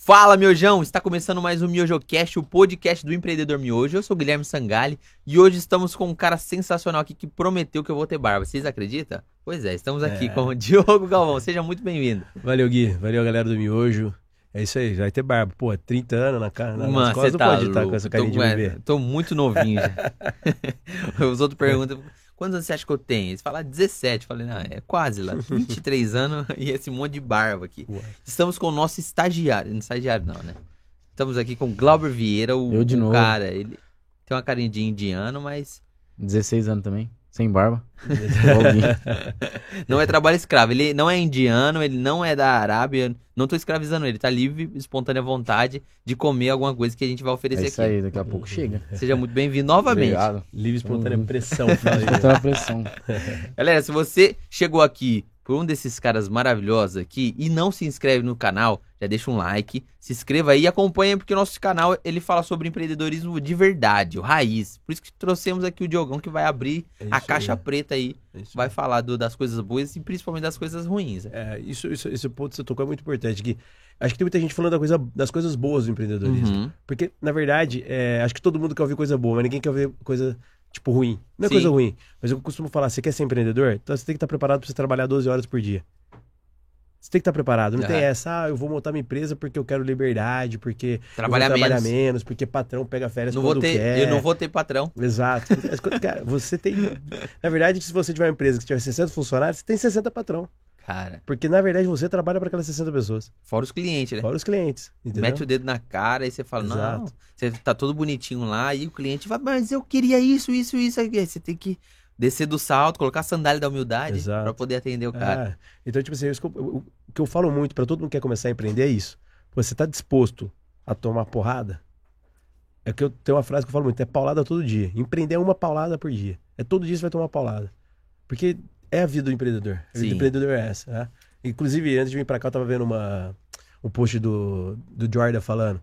Fala, Miojão! Está começando mais um MiojoCast, o podcast do empreendedor Miojo. Eu sou o Guilherme Sangali e hoje estamos com um cara sensacional aqui que prometeu que eu vou ter barba. Vocês acreditam? Pois é, estamos aqui É. com o Diogo Galvão. Seja muito bem-vindo. Valeu, Gui. Valeu, galera do Miojo. É isso aí, vai ter barba. Pô, 30 anos na cara. nas Mano, costas não tá pode estar com essa Tô- carinha de é, bebê. Tô muito novinho já. Os outros perguntam, quantos anos você acha que eu tenho? Eles falam 17. Eu falei, não, é quase lá. 23 anos e esse monte de barba aqui. Ué. Estamos com o nosso estagiário. Não estagiário não, né? Estamos aqui com o Glauber Vieira, o, Eu de o novo. cara. Ele tem uma carinha de indiano, mas 16 anos também, sem barba. Não é trabalho escravo. Ele não é indiano, ele não é da Arábia. Não tô escravizando ele. Tá livre, espontânea vontade de comer alguma coisa que a gente vai é oferecer isso aqui. aí, daqui a pouco chega. Seja muito bem-vindo novamente. Obrigado. Livre espontânea Uhum. pressão. fala aí. Botando a pressão. Galera, se você chegou aqui por um desses caras maravilhosos aqui e não se inscreve no canal, já deixa um like, se inscreva aí e acompanha, porque o nosso canal ele fala sobre empreendedorismo de verdade, o raiz. Por isso que trouxemos aqui o Diogão que vai abrir É a caixa aí, preta aí, é vai falar do- das coisas boas e principalmente das coisas ruins. né? É, isso, isso, esse ponto que você tocou é muito importante. Que acho que tem muita gente falando da coisa, das coisas boas do empreendedorismo. Uhum. Porque, na verdade, é, acho que todo mundo quer ouvir coisa boa, mas ninguém quer ouvir coisa, tipo, ruim. Não é Sim. coisa ruim. Mas eu costumo falar, você quer ser empreendedor? Então você tem que estar preparado para você trabalhar 12 horas por dia. Você tem que estar preparado. Não tem Aham. essa, ah, eu vou montar minha empresa porque eu quero liberdade, porque Trabalhar eu vou trabalhar menos. menos, porque patrão pega férias Não vou quando ter, quer. eu não vou ter patrão. Exato. Cara, você tem. Na verdade, se você tiver uma empresa que tiver 60 funcionários, você tem 60 patrão. Cara, Porque, na verdade, você trabalha para aquelas 60 pessoas. fora os clientes, né? Fora os clientes. Entendeu? Mete o dedo na cara e você fala, não, Exato. você tá todo bonitinho lá e o cliente vai, mas eu queria isso, isso, isso. Aí você tem que descer do salto, colocar a sandália da humildade pra poder atender o cara. Ah, então, tipo assim, eu- o que eu falo muito para todo mundo que quer começar a empreender é isso. Você tá disposto a tomar porrada? É que eu tenho uma frase que eu falo muito, é paulada todo dia. Empreender é uma paulada por dia. É todo dia você vai tomar paulada. Porque é a vida do empreendedor. A vida Sim. do empreendedor é essa, né? Inclusive, antes de vir pra cá, eu tava vendo uma, um post do, do Jordan falando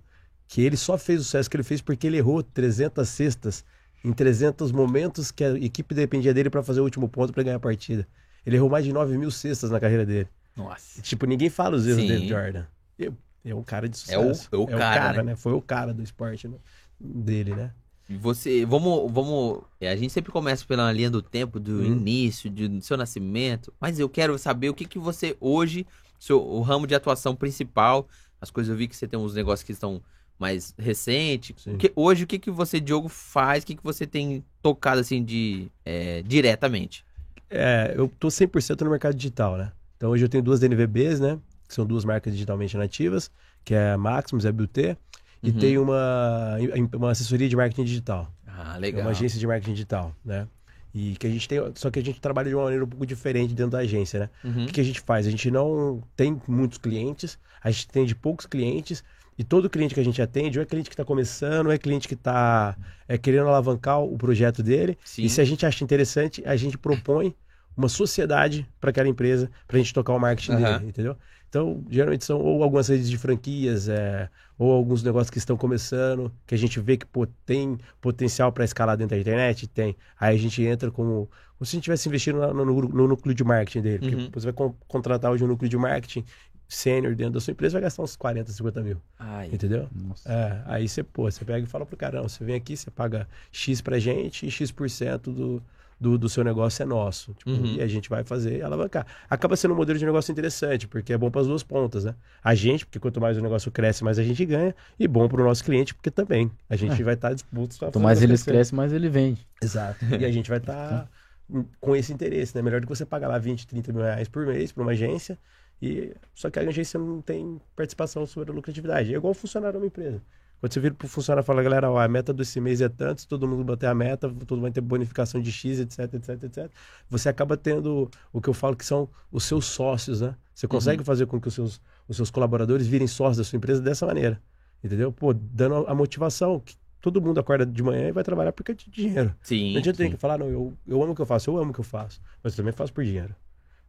que ele só fez o sucesso que ele fez porque ele errou 300 cestas em 300 momentos que a equipe dependia dele pra fazer o último ponto pra ganhar a partida. Ele errou mais de 9 mil cestas na carreira dele. Nossa. Tipo, ninguém fala os erros Sim. dele, Jordan. É, é um cara de É o- sucesso. é o cara, né? Foi o cara do esporte né? dele, né? Você, vamos, vamos. é, A gente sempre começa pela linha do tempo, do Hum. início, de- do seu nascimento. Mas eu quero saber o que, que você hoje, seu, o ramo de atuação principal, as coisas eu vi que você tem uns negócios que estão mais. O que- hoje, o que, que você, Diogo, faz? O que, que você tem tocado assim de é, diretamente? É, eu tô 100% no mercado digital, né? Então hoje eu tenho duas DNVBs, né? Que são duas marcas digitalmente nativas, que é a Maximus e a. E Uhum. tem uma, uma assessoria de marketing digital. Ah, É legal. uma agência de marketing digital, né? E que a gente tem, só que a gente trabalha de uma maneira um pouco diferente dentro da agência, né? Uhum. O que a gente faz? A gente não tem muitos clientes, a gente atende poucos clientes, e todo cliente que a gente atende, ou é cliente que está começando, ou é cliente que está querendo alavancar o projeto dele. Sim. E se a gente acha interessante, a gente propõe uma sociedade para aquela empresa, para a gente tocar o marketing Aham. dele, entendeu? Então, geralmente são ou algumas redes de franquias, é, ou alguns negócios que estão começando, que a gente vê que pô, tem potencial para escalar dentro da internet, tem. Aí a gente entra como, como se a gente estivesse investindo no, no- no núcleo de marketing dele. Porque Uhum. você vai con- contratar hoje um núcleo de marketing sênior dentro da sua empresa, vai gastar uns 40, 50 mil, Ai, entendeu? Nossa. É, aí você, pô, você pega e fala pro cara, não, você vem aqui, você paga X pra gente e X% do, do, do seu negócio é nosso. Tipo, Uhum. E a gente vai fazer alavancar. Acaba sendo um modelo de negócio interessante, porque é bom para as duas pontas, né? A gente, porque quanto mais o negócio cresce, mais a gente ganha, e bom pro nosso cliente, porque também a gente vai estar disposto a Quanto mais o eles crescer. crescem, mais ele vende. Exato. E a gente vai estar com esse interesse, né? Melhor do que você pagar lá 20, 30 mil reais por mês para uma agência, e só que a agência não tem participação sobre a lucratividade. É igual funcionário de uma empresa. Quando você vira pro funcionário e fala, galera, ó, a meta desse mês é tanto, se todo mundo bater a meta, todo mundo vai ter bonificação de X, etc, etc, etc. Você acaba tendo o que eu falo que são os seus sócios, né? Você consegue fazer com que os seus, os seus colaboradores virem sócios da sua empresa dessa maneira. Entendeu? Pô, dando a motivação que todo mundo acorda de manhã e vai trabalhar porque é de dinheiro. sim. Não adianta sim. que falar, não, eu, eu amo o que eu faço, eu amo o que eu faço, mas eu também faço por dinheiro.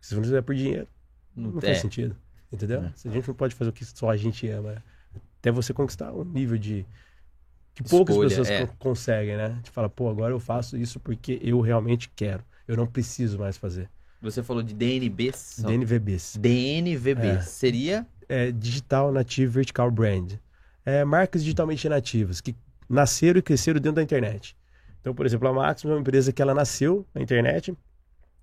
Se você não fizer por dinheiro, não, Não faz sentido. Entendeu? É. A gente não pode fazer o que só a gente ama. Até você conquistar um nível de. que poucas Escolha, pessoas é. con- conseguem, né? De falar, pô, agora eu faço isso porque eu realmente quero. Eu não preciso mais fazer. Você falou de DNBs. DNVBs. DNVB. É. Seria é Digital Native Vertical Brand. É marcas digitalmente nativas, que nasceram e cresceram dentro da internet. Então, por exemplo, a Maximus é uma empresa que ela nasceu na internet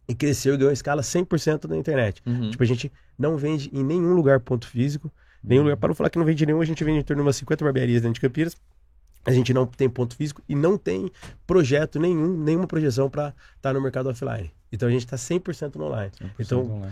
e cresceu e ganhou escala 100% na internet. Uhum. Tipo, a gente não vende em nenhum lugar ponto físico, nenhum lugar, para não falar que não vende nenhum, a gente vende em torno de umas 50 barbearias dentro de Campinas. A gente não tem ponto físico e não tem projeto nenhum, nenhuma projeção para estar no mercado offline. Então a gente está 100% no online. Então,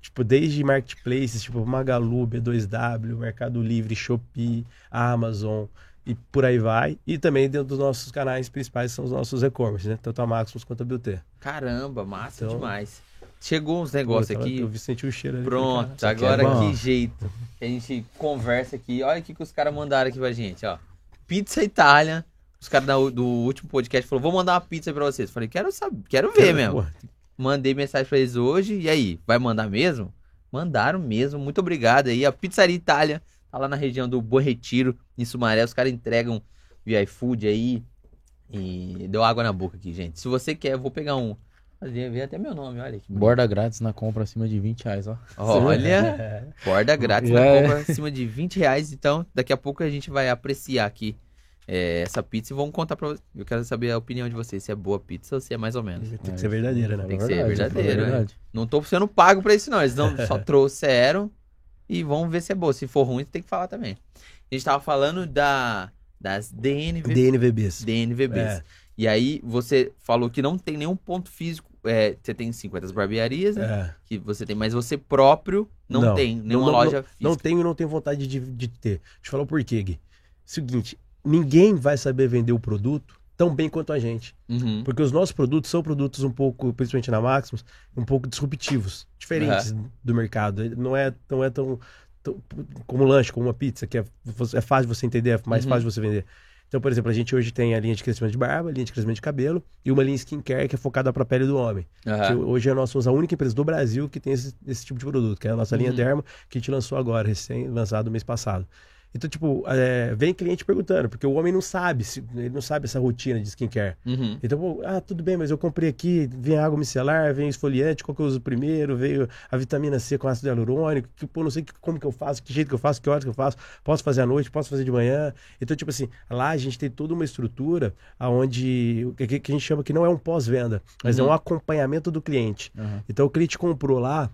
tipo, desde marketplaces, tipo Magalu, B2W, Mercado Livre, Shopee, Amazon e por aí vai. E também dentro dos nossos canais principais são os nossos e-commerce, né? Tanto a Maximus quanto a Beauty. Caramba, massa Então- demais. Chegou uns negócios Pô, aqui. Eu vi sentir o cheiro ali. Pronto, é agora bom. que jeito. A gente conversa aqui. Olha o que, os caras mandaram aqui pra gente, ó. Pizza Itália. Os caras do último podcast falaram: vou mandar uma pizza pra vocês. Falei, quero saber, quero ver mesmo. Pô, Mandei mensagem pra eles hoje. E aí, vai mandar mesmo? Mandaram mesmo. Muito obrigado aí. A Pizzaria Itália tá lá na região do Bom Retiro, em Sumaré. Os caras entregam via iFood aí. E deu água na boca aqui, gente. Se você quer, eu vou pegar um. Ver até meu nome, olha que bonito. Borda grátis na compra acima de 20 reais, ó. Olha, É. borda grátis Já na é. compra acima de 20 reais. Então, daqui a pouco a gente vai apreciar aqui é, essa pizza e vamos contar pra vocês. Eu quero saber a opinião de vocês, se é boa pizza ou se é mais ou menos. Tem que ser verdadeira, né? Tem que ser Verdade, verdadeiro, é verdade. Não tô sendo pago pra isso, não. Eles não só trouxeram e vamos ver se é boa. Se for ruim, tem que falar também. A gente tava falando da, das DNV, DNVBs. DNVBs. É. E aí, você falou que não tem nenhum ponto físico. é, você tem 50 barbearias, né? É. Que você tem, mas você próprio não, Não. tem nenhuma Não, não, loja física. Não tenho e não tenho vontade de, de ter. Deixa eu falar o porquê, Gui. Seguinte, ninguém vai saber vender o produto tão bem quanto a gente. Uhum. Porque os nossos produtos são produtos um pouco, principalmente na Maximus, um pouco disruptivos, diferentes do mercado. Não é, não é tão, tão- como um lanche, como uma pizza, que é, é fácil você entender, é mais Uhum. fácil você vender. Então, por exemplo, a gente hoje tem a linha de crescimento de barba, a linha de crescimento de cabelo e uma linha skincare que é focada para a pele do homem. Aham. hoje nós somos a única empresa do Brasil que tem esse, esse tipo de produto, que é a nossa linha Uhum. Dermo, que a gente lançou agora, recém-lançado mês passado. Então, tipo, é, vem cliente perguntando, porque o homem não sabe, ele não sabe essa rotina de skincare. Uhum. Então, pô, ah, tudo bem, mas eu comprei aqui, vem água micelar, vem esfoliante, qual que eu uso primeiro, veio a vitamina C com ácido hialurônico, que, pô, não sei como que eu faço, que jeito que eu faço, que horas que eu faço, posso fazer à noite, posso fazer de manhã. Então, tipo assim, lá a gente tem toda uma estrutura onde, o que, que a gente chama que não é um pós-venda, mas Uhum. é um acompanhamento do cliente. Aham. Então, o cliente comprou lá,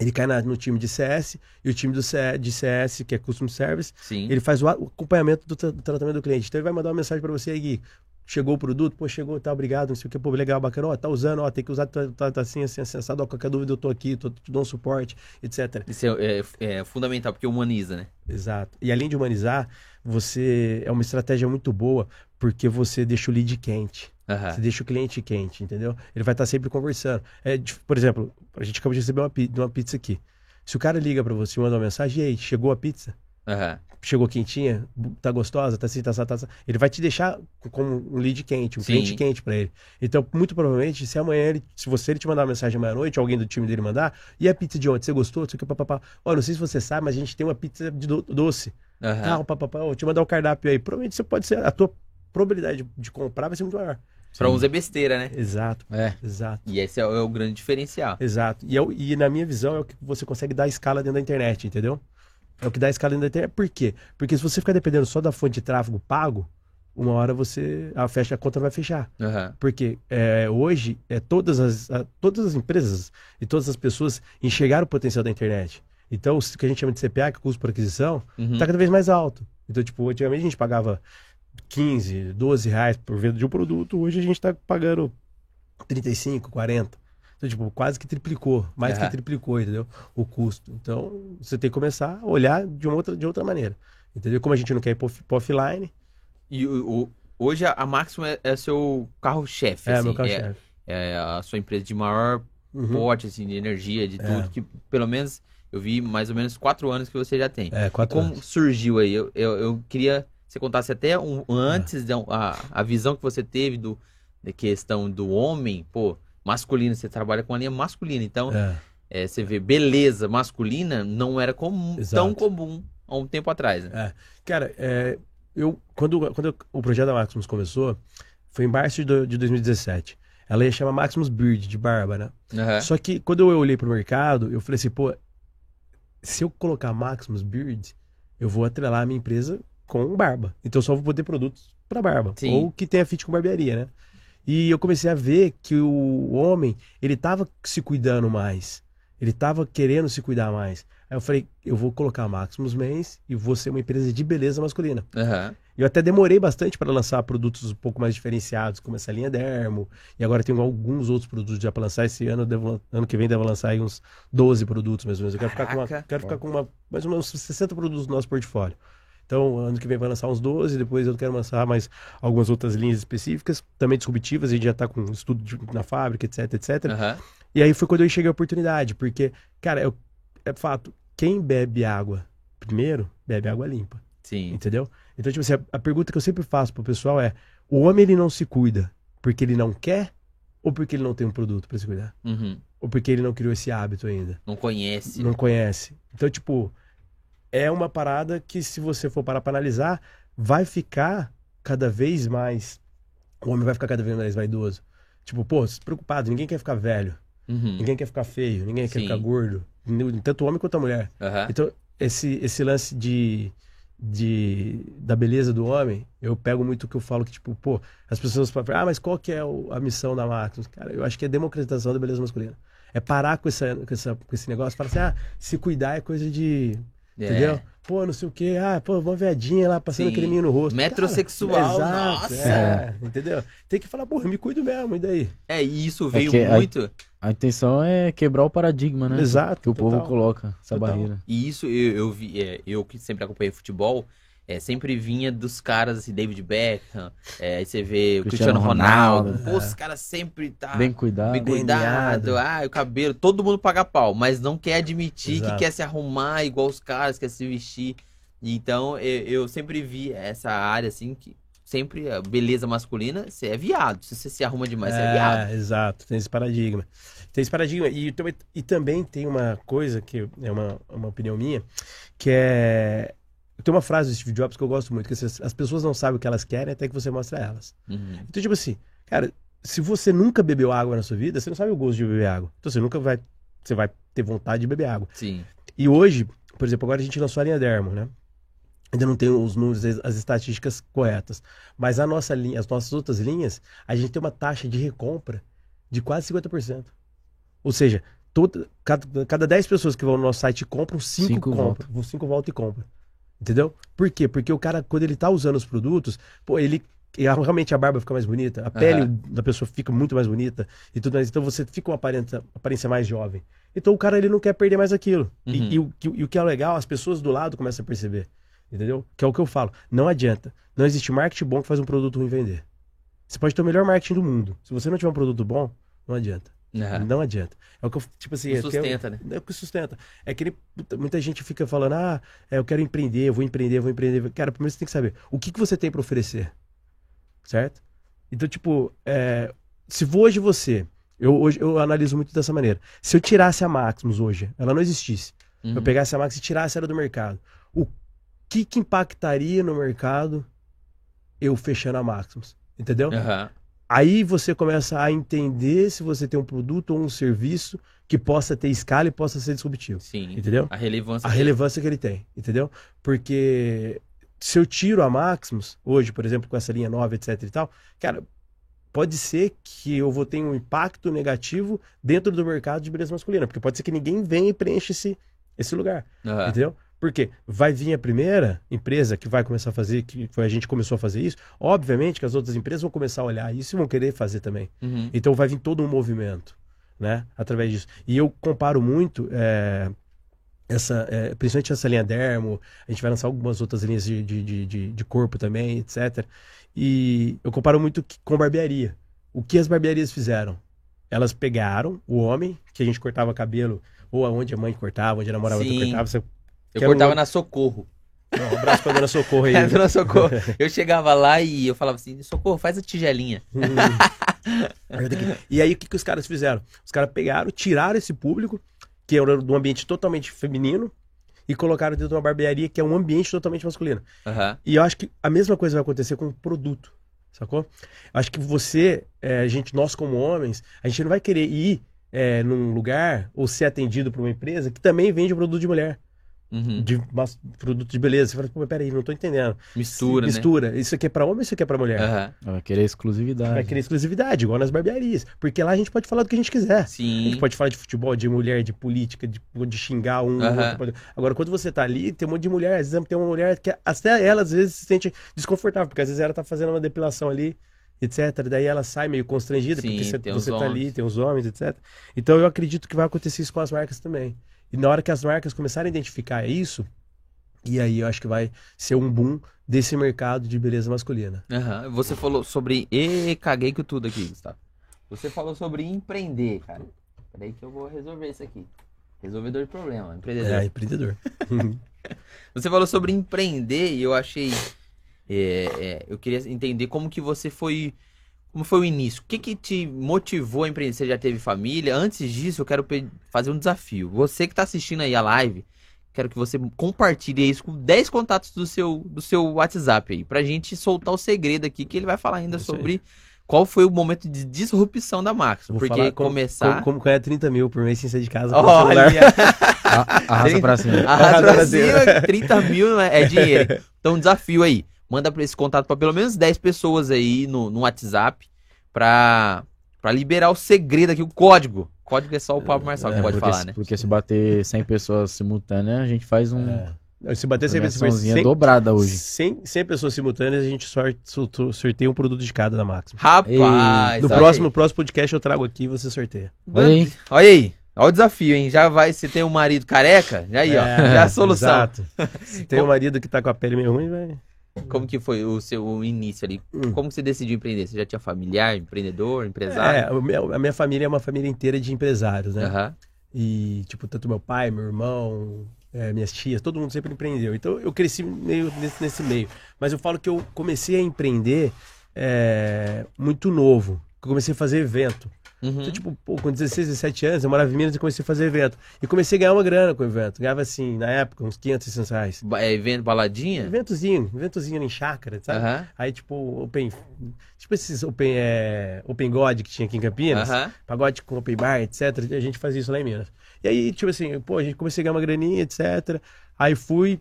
ele cai na- no time de CS, e o time do C- de CS, que é Custom Service, Sim. ele faz o acompanhamento do, do tratamento do cliente. Então ele vai mandar uma mensagem para você aí, Gui. Chegou o produto, pô, chegou, tá, obrigado, não sei o que, pô, legal, bacana, ó, tá usando, ó, tem que usar, tá, tá, tá assim, assim, assim, assado, ó, qualquer dúvida eu tô aqui, tô, te dou um suporte, etc. Isso é, é- é fundamental, porque humaniza, né? Exato. E além de humanizar, você, é uma estratégia muito boa, porque você deixa o lead quente. Aham. Você deixa o cliente quente, entendeu? Ele vai estar sempre conversando. É, por exemplo, a gente acabou de receber uma, uma pizza aqui. Se o cara liga para você e manda uma mensagem, e aí, chegou a pizza? Aham. chegou quentinha, tá gostosa, tá assim, tá tá assim. Ele vai te deixar como um lead quente, um Sim. cliente quente pra ele. Então, muito provavelmente, se amanhã ele, se você ele te mandar uma mensagem amanhã à noite, alguém do time dele mandar, e a pizza de ontem, você gostou? Isso aqui, papapá. Ó, não sei se você sabe, mas a gente tem uma pizza de do- doce. Aham. Tal, papapá. Vou te mandar o cardápio aí. Provavelmente você pode ser, a tua probabilidade de, de comprar vai ser muito maior. Pra uns é besteira, né? Exato, É. exato. E esse é o, é o grande diferencial. Exato. E, é o- e na minha visão é o que você consegue dar escala dentro da internet, entendeu? É o que dá escala dentro da internet. Por quê? Porque se você ficar dependendo só da fonte de tráfego pago, uma hora você. A, fecha, a conta vai fechar. Aham. Porque é, hoje é, todas, as, a- todas as empresas e todas as pessoas enxergaram o potencial da internet. Então, o que a gente chama de CPA, que é custo por aquisição, Uhum. está cada vez mais alto. Então, tipo, antigamente a gente pagava 15, 12 reais por venda de um produto, hoje a gente está pagando 35, 40. Então, tipo, quase que triplicou, mais que triplicou, entendeu? O custo. Então, você tem que começar a olhar de uma outra, de outra maneira. Entendeu? Como a gente não quer ir pro offline, E o, o- hoje a, a Maxima é, é seu carro-chefe. é assim, meu carro-chefe. É, é a sua empresa de maior Uhum. porte, assim, de energia, de É. tudo. Que pelo menos eu vi mais ou menos quatro anos que você já tem. É, quatro como anos. surgiu aí? Eu, eu, eu queria que você contasse até um, antes da- a, a visão que você teve do, da questão do homem, pô, masculino. Você trabalha com a linha masculina, então É. é, você vê beleza masculina não era comum, tão comum há um tempo atrás. Né? Cara, é, eu, quando, quando eu- o projeto da Maximus começou, foi em março de, de 2017. Ela ia chamar Maximus Beard, de barba, né? Aham. Só que quando eu olhei pro mercado, eu falei assim, pô, se eu colocar Maximus Beard, eu vou atrelar a minha empresa com barba. Então só vou poder produtos para barba. Sim. Ou que tenha fit com barbearia, né? E eu comecei a ver que o homem, ele tava se cuidando mais. Ele tava querendo se cuidar mais. Aí eu falei, eu vou colocar Maximus Mens e vou ser uma empresa de beleza masculina. Aham. Eu até demorei bastante para lançar produtos um pouco mais diferenciados, como essa linha Dermo. E agora tenho alguns outros produtos já para lançar. Esse ano, devo, ano que vem, devo lançar aí uns 12 produtos mais ou menos. Eu quero ficar com, uma, Caraca. quero ficar com uma, mais ou menos 60 produtos no nosso portfólio. Então, ano que vem vai lançar uns 12, depois eu quero lançar mais algumas outras linhas específicas, também disruptivas, a gente já está com estudo de- na fábrica, etc, etc. Aham. E aí foi quando eu cheguei a oportunidade, porque, cara, eu- é fato, quem bebe água primeiro, bebe água limpa. Sim. Entendeu? Então, tipo assim, a, a pergunta que eu sempre faço pro pessoal é: o homem ele não se cuida porque ele não quer ou porque ele não tem um produto pra se cuidar? Uhum. Ou porque ele não criou esse hábito ainda? Não conhece. Não conhece. Então, tipo, é uma parada que, se você for parar pra analisar, vai ficar cada vez mais. O homem vai ficar cada vez mais vaidoso. Tipo, pô, preocupado, ninguém quer ficar velho, Uhum. ninguém quer ficar feio, ninguém quer Sim. ficar gordo. Tanto o homem quanto a mulher. Aham. Então, esse, esse lance de, de, da beleza do homem, eu pego muito o que eu falo que, tipo, pô, as pessoas falam, ah, mas qual que é a missão da Maximus? Cara, eu acho que é democratização da beleza masculina. É parar com, essa, com, essa, com esse negócio, falar assim, ah, se cuidar é coisa de. É. Entendeu? Pô, não sei o quê, ah, pô, uma viadinha lá passando Sim. aquele menino no rosto. Metrosexual, Cara, nossa! É, entendeu? Tem que falar, pô, eu me cuido mesmo, e daí? É, e isso veio que aí- muito. A intenção é quebrar o paradigma, né? Exato, Que o povo total. coloca, essa Total. barreira. E isso eu, eu vi, é, eu que sempre acompanhei futebol, é, sempre vinha dos caras assim, David Beckham, é, aí você vê o Cristiano, Cristiano Ronaldo. Ronaldo. Pô, os caras sempre tá Bem cuidado. bem cuidado, ah, o cabelo, todo mundo paga pau, mas não quer admitir Exato. que quer se arrumar igual os caras, quer se vestir. Então eu, eu sempre vi essa área assim que sempre a beleza masculina, você é viado. Se você se arruma demais, você é viado. exato, tem esse paradigma. Tem esse paradigma. E, também- e também tem uma coisa que é uma, uma opinião minha, que é. Tem uma frase do Steve Jobs que eu gosto muito, que é assim, as pessoas não sabem o que elas querem até que você mostre a elas. Uhum. Então, tipo assim, cara, se você nunca bebeu água na sua vida, você não sabe o gosto de beber água. Então você nunca vai. Você vai ter vontade de beber água. Sim. E hoje, por exemplo, agora a gente lançou a linha Dermo, né? Ainda não tem os números, as as estatísticas corretas. Mas a nossa linha, as nossas outras linhas, a gente tem uma taxa de recompra de quase 50%. Ou seja, toda, cada, cada 10 pessoas que vão no nosso site compram, 5 Cinco compram. 5 voltam e compram. Entendeu? Por quê? Porque o cara, quando ele tá usando os produtos, pô, ele. e Realmente a barba fica mais bonita, a pele da pessoa fica muito mais bonita e tudo mais. Então você fica uma aparência, aparência mais jovem. Então o cara ele não quer perder mais aquilo. E- Uhum. E, o, que- e o que é legal, as pessoas do lado começam a perceber. Entendeu? Que é o que eu falo. Não adianta. Não existe marketing bom que faz um produto ruim vender. Você pode ter o melhor marketing do mundo. Se você não tiver um produto bom, não adianta. Uhum. Não adianta. É o que eu, tipo assim, é sustenta, né? é o que sustenta. É que ele- muita gente fica falando, ah, é, eu quero empreender, eu vou empreender, eu vou empreender. Cara, primeiro você tem que saber o que, que você tem para oferecer. Certo? Então, tipo, é, se hoje você. Eu, hoje, eu analiso muito dessa maneira. Se eu tirasse a Maximus hoje, ela não existisse. Uhum. Eu pegasse a Maximus e tirasse ela do mercado. O que, que impactaria no mercado eu fechando a Maximus? Entendeu? Aham. Aí você começa a entender se você tem um produto ou um serviço que possa ter escala e possa ser disruptivo. Sim. Entendeu? A relevância. A relevância que ele tem, entendeu? Porque se eu tiro a Maximus, hoje, por exemplo, com essa linha nova, etc e tal, cara, pode ser que eu vou ter um impacto negativo dentro do mercado de beleza masculina, porque pode ser que ninguém venha e preencha esse, esse lugar, Aham. entendeu? Porque vai vir a primeira empresa que vai começar a fazer, que foi a gente começou a fazer isso, obviamente que as outras empresas vão começar a olhar isso e vão querer fazer também. Uhum. Então vai vir todo um movimento, né? Através disso. E eu comparo muito é, essa, é, principalmente essa linha Dermo. A gente vai lançar algumas outras linhas de, de, de, de- corpo também, etc. E eu comparo muito com barbearia. O que as barbearias fizeram? Elas pegaram o homem, que a gente cortava cabelo, ou aonde a mãe cortava, onde a namorada cortava. Você... Eu cortava na Socorro. Um abraço pra dona Socorro aí. É, dona Socorro. Eu chegava lá e eu falava assim, Socorro, faz a tigelinha. Hum. e aí, o que, que os caras fizeram? Os caras pegaram, tiraram esse público, que era de um ambiente totalmente feminino, e colocaram dentro de uma barbearia que é um ambiente totalmente masculino. Aham. E eu acho que a mesma coisa vai acontecer com o produto, sacou? Eu acho que você, é, a gente, nós como homens, a gente não vai querer ir é, num lugar ou ser atendido por uma empresa que também vende produto de mulher. Uhum. de mas- produto de beleza. Você fala, pô, peraí, não tô entendendo. Mistura, né? Mistura. Isso aqui é pra homem, isso aqui é pra mulher. Aham. Vai querer exclusividade. Vai querer exclusividade, igual nas barbearias. Porque lá a gente pode falar do que a gente quiser. A Sim. gente pode falar de futebol, de mulher, de política, de, de xingar um. Aham. outro Agora, quando você tá ali, tem um monte de mulher. Às vezes tem uma mulher que até ela, às vezes, se sente desconfortável, porque às vezes ela tá fazendo uma depilação ali, etc. Daí ela sai meio constrangida, Sim, porque você, você tá ali, tem os homens, etc. Então eu acredito que vai acontecer isso com as marcas também. E na hora que as marcas começarem a identificar isso, e aí eu acho que vai ser um boom desse mercado de beleza masculina. Aham. Você falou sobre. E caguei com tudo aqui, Gustavo. Você falou sobre empreender, cara. Peraí que eu vou resolver isso aqui. Resolvedor de problema, empreendedor. É, empreendedor. Você falou sobre empreender e eu achei. é, é, eu queria entender como que você foi. Como foi o início? O que que te motivou a empreender? Você já teve família? Antes disso, eu quero fazer um desafio. Você que tá assistindo aí a live, quero que você compartilhe isso com 10 contatos do seu, do seu WhatsApp aí, pra gente soltar o segredo aqui, que ele vai falar ainda sobre qual foi o momento de disrupção da Max. Vou Porque como- começar. Como, como ganhar 30 mil por mês sem sair de casa. Olha! A- Arrasta pra cima. Arrasa pra Brasil. cima, 30 mil é é dinheiro. Então, desafio aí. Manda esse contato pra pelo menos 10 pessoas aí no, no WhatsApp pra, pra liberar o segredo aqui, o código. Código é só o Pablo Marçal que É, pode porque, falar, se- né? porque se bater 100 pessoas simultâneas, a gente faz um, É. Se bater 100 pessoas, premiaçãozinha 100, dobrada hoje. 100, 100 pessoas simultâneas, a gente sorte, sorte- sorteia um produto de cada da Máxima. Rapaz! No olha próximo, aí. próximo podcast eu trago aqui e você sorteia. Olha aí. Olha aí. Olha o desafio, hein? Já vai, se tem um marido careca, já aí, ó. É, Já é a solução. Exato. Se tem um marido que tá com a pele meio ruim, vai. Como que foi o seu início ali? Hum. Como você decidiu empreender? Você já tinha familiar, empreendedor, É, empresário? meu- a minha família é uma família inteira de empresários, né? Aham. E, tipo, tanto meu pai, meu irmão, é, minhas tias, todo mundo sempre empreendeu. Então eu cresci meio nesse, nesse meio. Mas eu falo que eu comecei a empreender é, muito novo. Eu comecei a fazer evento. Uhum. Então, tipo, pô, com 16, 17 anos, eu morava em Minas e comecei a fazer evento. E comecei a ganhar uma grana com o evento. Ganhava, assim, na época, uns 500, 600 reais. É, evento, baladinha? Eventozinho, eventozinho em chácara, sabe? Aham. Aí, tipo, open... Tipo esses open, é, open God que tinha aqui em Campinas. Aham. Pagode com open bar, etc. A gente fazia isso lá em Minas. E aí, tipo assim, pô, a gente comecei a ganhar uma graninha, etc. Aí fui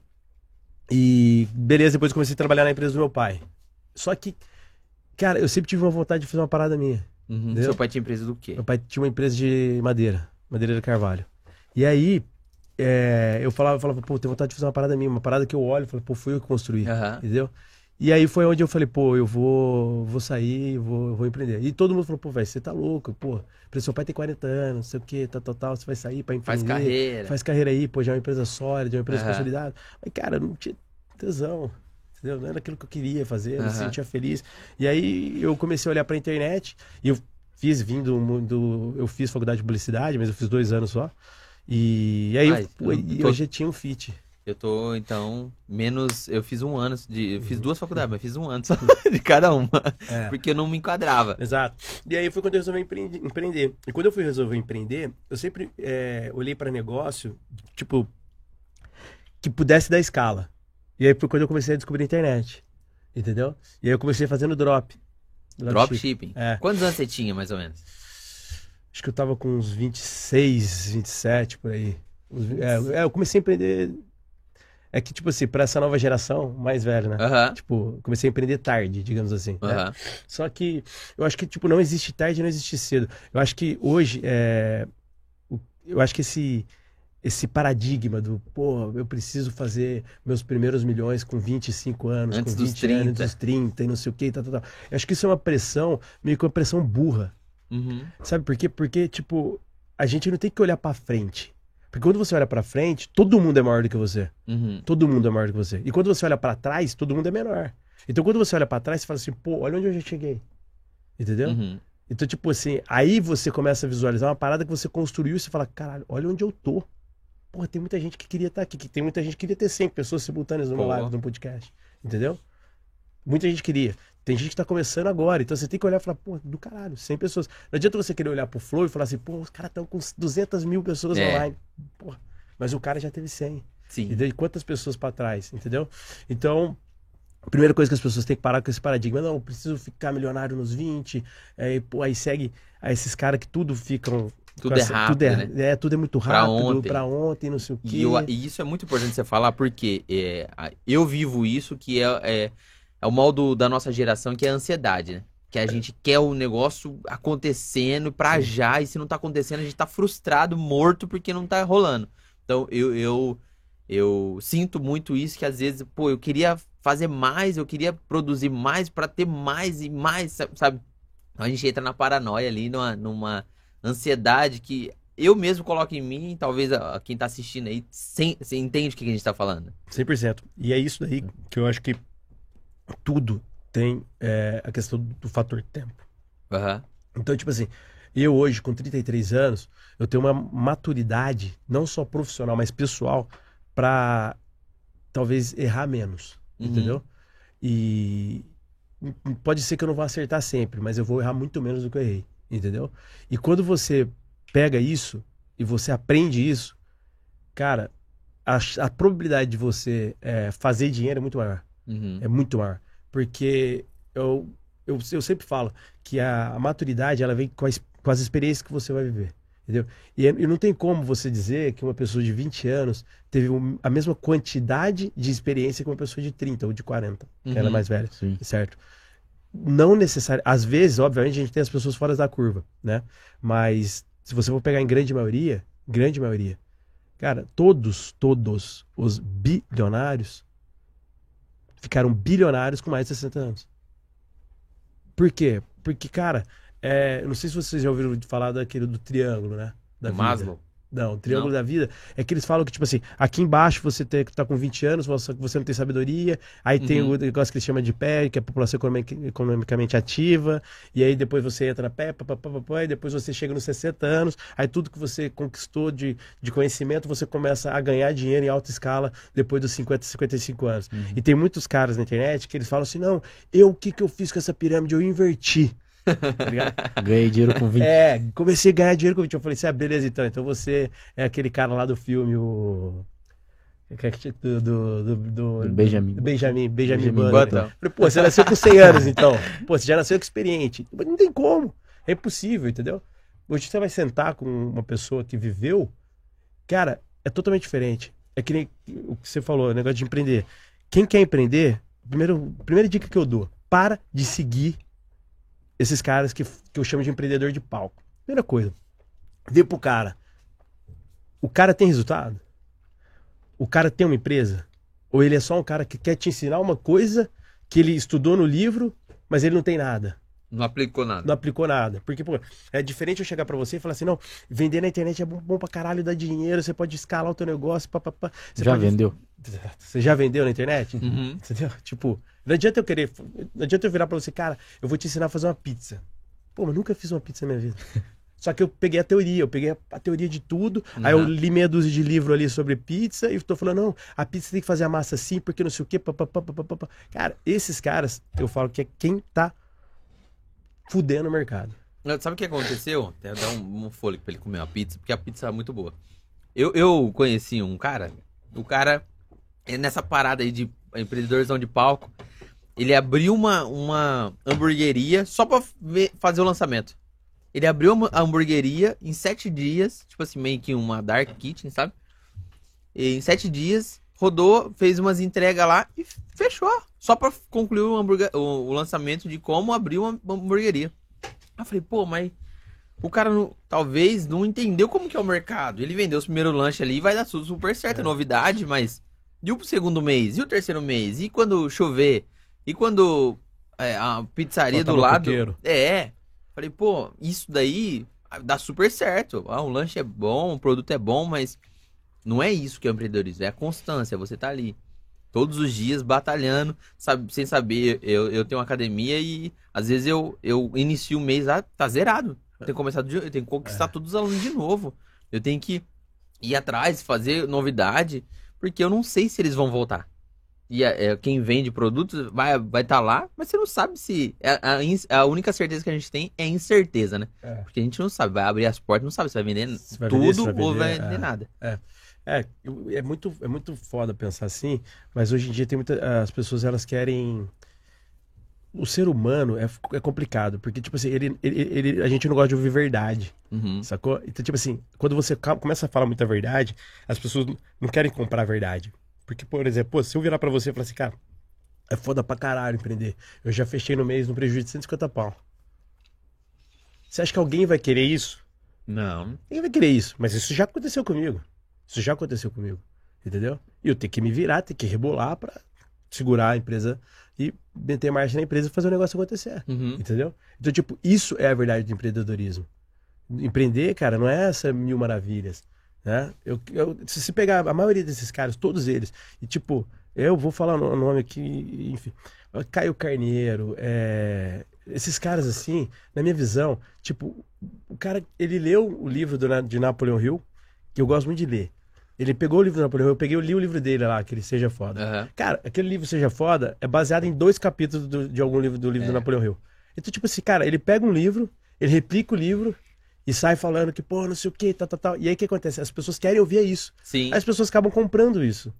e beleza, depois comecei a trabalhar na empresa do meu pai. Só que, cara, eu sempre tive uma vontade de fazer uma parada minha. Uhum. Seu pai tinha empresa do quê? Meu pai tinha uma empresa de madeira, madeira de carvalho. E aí, é, eu falava, eu falava, pô, tenho vontade de fazer uma parada minha, uma parada que eu olho e falo, pô, fui eu que construí. Aham. Entendeu? E aí foi onde eu falei, pô, eu vou, vou sair, vou, vou empreender. E todo mundo falou, pô, velho, você tá louco, pô. Seu pai tem 40 anos, não sei o que, tal, tal, tal, você vai sair pra empreender. Faz carreira. Faz carreira aí, pô, já é uma empresa sólida, é uma empresa Aham. consolidada. Mas, cara, não tinha tesão, entendeu? Não era aquilo que eu queria fazer, eu me sentia feliz. E aí eu comecei a olhar pra internet, e eu fiz vindo do... Eu fiz faculdade de publicidade, mas eu fiz dois anos só. E aí Ai, eu, pô, eu e tô- eu já tinha um fit. Eu tô, então, menos. Eu fiz um ano de. Eu fiz duas faculdades, mas fiz um ano só de cada uma. É. Porque eu não me enquadrava. Exato. E aí foi quando eu resolvi empreender. empreender. E quando eu fui resolver empreender, eu sempre é, olhei para negócio, tipo, que pudesse dar escala. E aí foi quando eu comecei a descobrir a internet. Entendeu? E aí eu comecei fazendo drop. Dropshipping. É. Quantos anos você tinha, mais ou menos? Acho que eu tava com uns 26, 27 por aí. É, é, eu comecei a empreender. É que, tipo assim, pra essa nova geração, mais velha, né? Aham. Tipo, eu comecei a empreender tarde, digamos assim. né? Aham. Só que eu acho que, tipo, não existe tarde, não existe cedo. Eu acho que hoje, é... eu acho que esse, esse paradigma do, pô, eu preciso fazer meus primeiros milhões com 25 anos, Antes com dos 20 anos, 30. dos 30 e não sei o que, e tal, tal, tal. Eu acho que isso é uma pressão, meio que uma pressão burra. Uhum. Sabe por quê? Porque, tipo, a gente não tem que olhar pra frente. Porque quando você olha pra frente, todo mundo é maior do que você. Uhum. Todo mundo é maior do que você. E quando você olha pra trás, todo mundo é menor. Então quando você olha pra trás, você fala assim, pô, olha onde eu já cheguei. Entendeu? Uhum. Então, tipo assim, aí você começa a visualizar uma parada que você construiu e você fala, caralho, olha onde eu tô. Porra, tem muita gente que queria estar aqui, que tem muita gente que queria ter 100 pessoas simultâneas numa Pô. live, num podcast. Entendeu? Muita gente queria. Tem gente que tá começando agora, então você tem que olhar e falar, pô, do caralho, 100 pessoas. Não adianta você querer olhar pro Flow e falar assim, pô, os caras estão com 200 mil pessoas É. online. Porra, mas o cara já teve 100. Sim. E daí quantas pessoas pra trás, entendeu? Então, a primeira coisa que as pessoas têm que parar com esse paradigma, não, eu preciso ficar milionário nos 20, aí, pô, aí segue aí esses caras que tudo ficam Tudo é Tudo rápido, é, né? é, tudo é muito Pra rápido, ontem. pra ontem, não sei o quê. E, eu- e isso é muito importante você falar, porque é, eu vivo isso, que é, é, é o mal do- da nossa geração, que é a ansiedade, né? Que a gente quer o negócio acontecendo pra já, e se não tá acontecendo, a gente tá frustrado, morto, porque não tá rolando. Então, eu, eu, eu sinto muito isso, que às vezes, pô, eu queria fazer mais, eu queria produzir mais pra ter mais e mais, sa- sabe? Então a gente entra na paranoia ali, numa, numa ansiedade que eu mesmo coloco em mim, talvez a, a quem tá assistindo aí sem, você entende o que a gente tá falando. 100%. E é isso daí que eu acho que tudo tem é, a questão do fator tempo. Aham. Então, tipo assim, eu hoje, com 33 anos, eu tenho uma maturidade, não só profissional, mas pessoal, pra talvez errar menos, Uhum. entendeu? E pode ser que eu não vá acertar sempre, mas eu vou errar muito menos do que eu errei, entendeu? E quando você pega isso e você aprende isso, cara, a, a probabilidade de você é, fazer dinheiro é muito maior. Uhum. É muito maior. Porque eu, eu, eu sempre falo que a, a maturidade ela vem com, a, com as experiências que você vai viver. Entendeu? E, é- e não tem como você dizer que uma pessoa de 20 anos teve um- a mesma quantidade de experiência que uma pessoa de 30 ou de 40, que ela é Uhum. mais velha Sim. certo? Não necessário. Às vezes, obviamente, a gente tem as pessoas fora da curva, né? Mas se você for pegar em grande maioria, grande maioria, cara, todos, todos os bilionários ficaram bilionários com mais de 60 anos. Por quê? Porque, cara, é, não sei se vocês já ouviram falar daquele do triângulo, né? Da. Maslow. Não, o triângulo Não. da vida é que eles falam que, tipo assim, aqui embaixo você tem, tá com 20 anos, você, você não tem sabedoria, aí tem Uhum. o negócio que eles chamam de pé, que é a população economic- economicamente ativa, e aí depois você entra na pé, pá, pá, pá, pá, pá, e depois você chega nos 60 anos, aí tudo que você conquistou de, de conhecimento, você começa a ganhar dinheiro em alta escala depois dos 50, 55 anos. Uhum. E tem muitos caras na internet que eles falam assim, não, eu, o que que eu fiz com essa pirâmide? Eu inverti. Tá? Ganhei dinheiro com 20. É, comecei a ganhar dinheiro com 20. Eu falei assim, ah, beleza, então. Então você é aquele cara lá do filme, o. é Do, do, do, do- Benjamin. do Benjamin, Benjamin, Benjamin Button. Falei, pô, você nasceu com 100 anos, então. Pô, você já nasceu experiente. Não tem como. É impossível, entendeu? Hoje você vai sentar com uma pessoa que viveu, cara, é totalmente diferente. É que nem o que você falou, o negócio de empreender. Quem quer empreender, primeiro, primeira dica que eu dou, para de seguir esses caras que, que eu chamo de empreendedor de palco. Primeira coisa, vê pro cara. O cara tem resultado? O cara tem uma empresa? Ou ele é só um cara que quer te ensinar uma coisa que ele estudou no livro, mas ele não tem nada? Não aplicou nada. não aplicou nada. Porque, pô, é diferente eu chegar pra você e falar assim, não, vender na internet é bom, bom pra caralho, dá dinheiro, você pode escalar o teu negócio, papapá. Você Já pode- vendeu. Você já vendeu na internet? Uhum. Entendeu? Tipo, não adianta eu querer, não adianta eu virar pra você, cara, eu vou te ensinar a fazer uma pizza. Pô, mas nunca fiz uma pizza na minha vida. Só que eu peguei a teoria, eu peguei a, a teoria de tudo, aí eu Uhum. li meia dúzia de livro ali sobre pizza e tô falando, não, a pizza tem que fazer a massa assim, porque não sei o quê, papapá, papapá. Cara, esses caras, eu falo que é quem tá fudendo o mercado. Sabe o que aconteceu? Até dar um, um fôlego pra ele comer uma pizza, porque a pizza é muito boa. Eu, eu conheci um cara, o cara, é nessa parada aí de empreendedorzão de palco, ele abriu uma, uma hamburgueria só pra ver- fazer o lançamento. Ele abriu uma hamburgueria em sete dias, tipo assim, meio que uma dark kitchen, sabe? E em sete dias, rodou, fez umas entregas lá e fechou. Só pra concluir o, o- lançamento de como abrir uma hamburgueria. Aí eu falei, pô, mas o cara não- talvez não entendeu como que é o mercado. Ele vendeu os primeiros lanches ali e vai dar tudo super certo, é novidade, mas e o segundo mês? E o terceiro mês? E quando chover? E quando é, a pizzaria do lado... coqueiro. É. Falei, pô, isso daí dá super certo. Ah, o lanche é bom, o produto é bom, mas não é isso que é o empreendedorismo, é a constância, você tá ali. Todos os dias batalhando, sabe, sem saber. Eu, eu tenho uma academia e às vezes eu, eu inicio o mês lá, tá zerado. Eu tenho que começar eu tenho que conquistar todos os alunos de novo. Eu tenho que ir atrás, fazer novidade, porque eu não sei se eles vão voltar. E a- é, quem vende produtos vai estar vai tá lá, mas você não sabe se. A, a ins- a única certeza que a gente tem é incerteza, né? É. Porque a gente não sabe, vai abrir as portas, não sabe se vai vender Se vai tudo vender, se vai ou vender, vai é. vender nada. É, eu- é muito, é muito foda pensar assim, mas hoje em dia tem muita, as pessoas elas querem o ser humano é, é complicado, porque, tipo assim, ele, ele, ele- a gente não gosta de ouvir verdade, Uhum. sacou? Então, tipo assim, quando você começa a falar muita verdade, as pessoas não- querem comprar a verdade. Porque, por exemplo, pô, se eu virar pra você e falar assim, cara, é foda pra caralho empreender. Eu já fechei no mês no prejuízo de 150 pau. Você acha que alguém vai querer isso? Não. Ninguém vai querer isso, mas isso já aconteceu comigo. Isso já aconteceu comigo. Entendeu? E eu tenho que me virar, tenho que rebolar pra segurar a empresa e meter marcha na empresa e fazer o negócio acontecer. Uhum. Entendeu? Então, tipo, isso é a verdade do empreendedorismo. Empreender, cara, não é essa mil maravilhas. Né? Eu, eu- se você pegar a maioria desses caras, todos eles, e tipo, eu vou falar o nome aqui, enfim, Caio Carneiro, é, esses caras assim, na minha visão, tipo, o cara, ele leu o livro do, de Napoleão Hill, que eu gosto muito de ler. Ele pegou o livro do Napoleão eu peguei, eu li o livro dele lá, que ele seja foda. Aham. Cara, aquele livro Seja Foda é baseado em dois capítulos do- de algum livro do livro É. do Napoleão Hill. Então, tipo assim, cara, ele pega um livro, ele replica o livro e sai falando que, pô, não sei o que, tal, tal, tal. E aí o que acontece? As pessoas querem ouvir isso. Sim. As pessoas acabam comprando isso.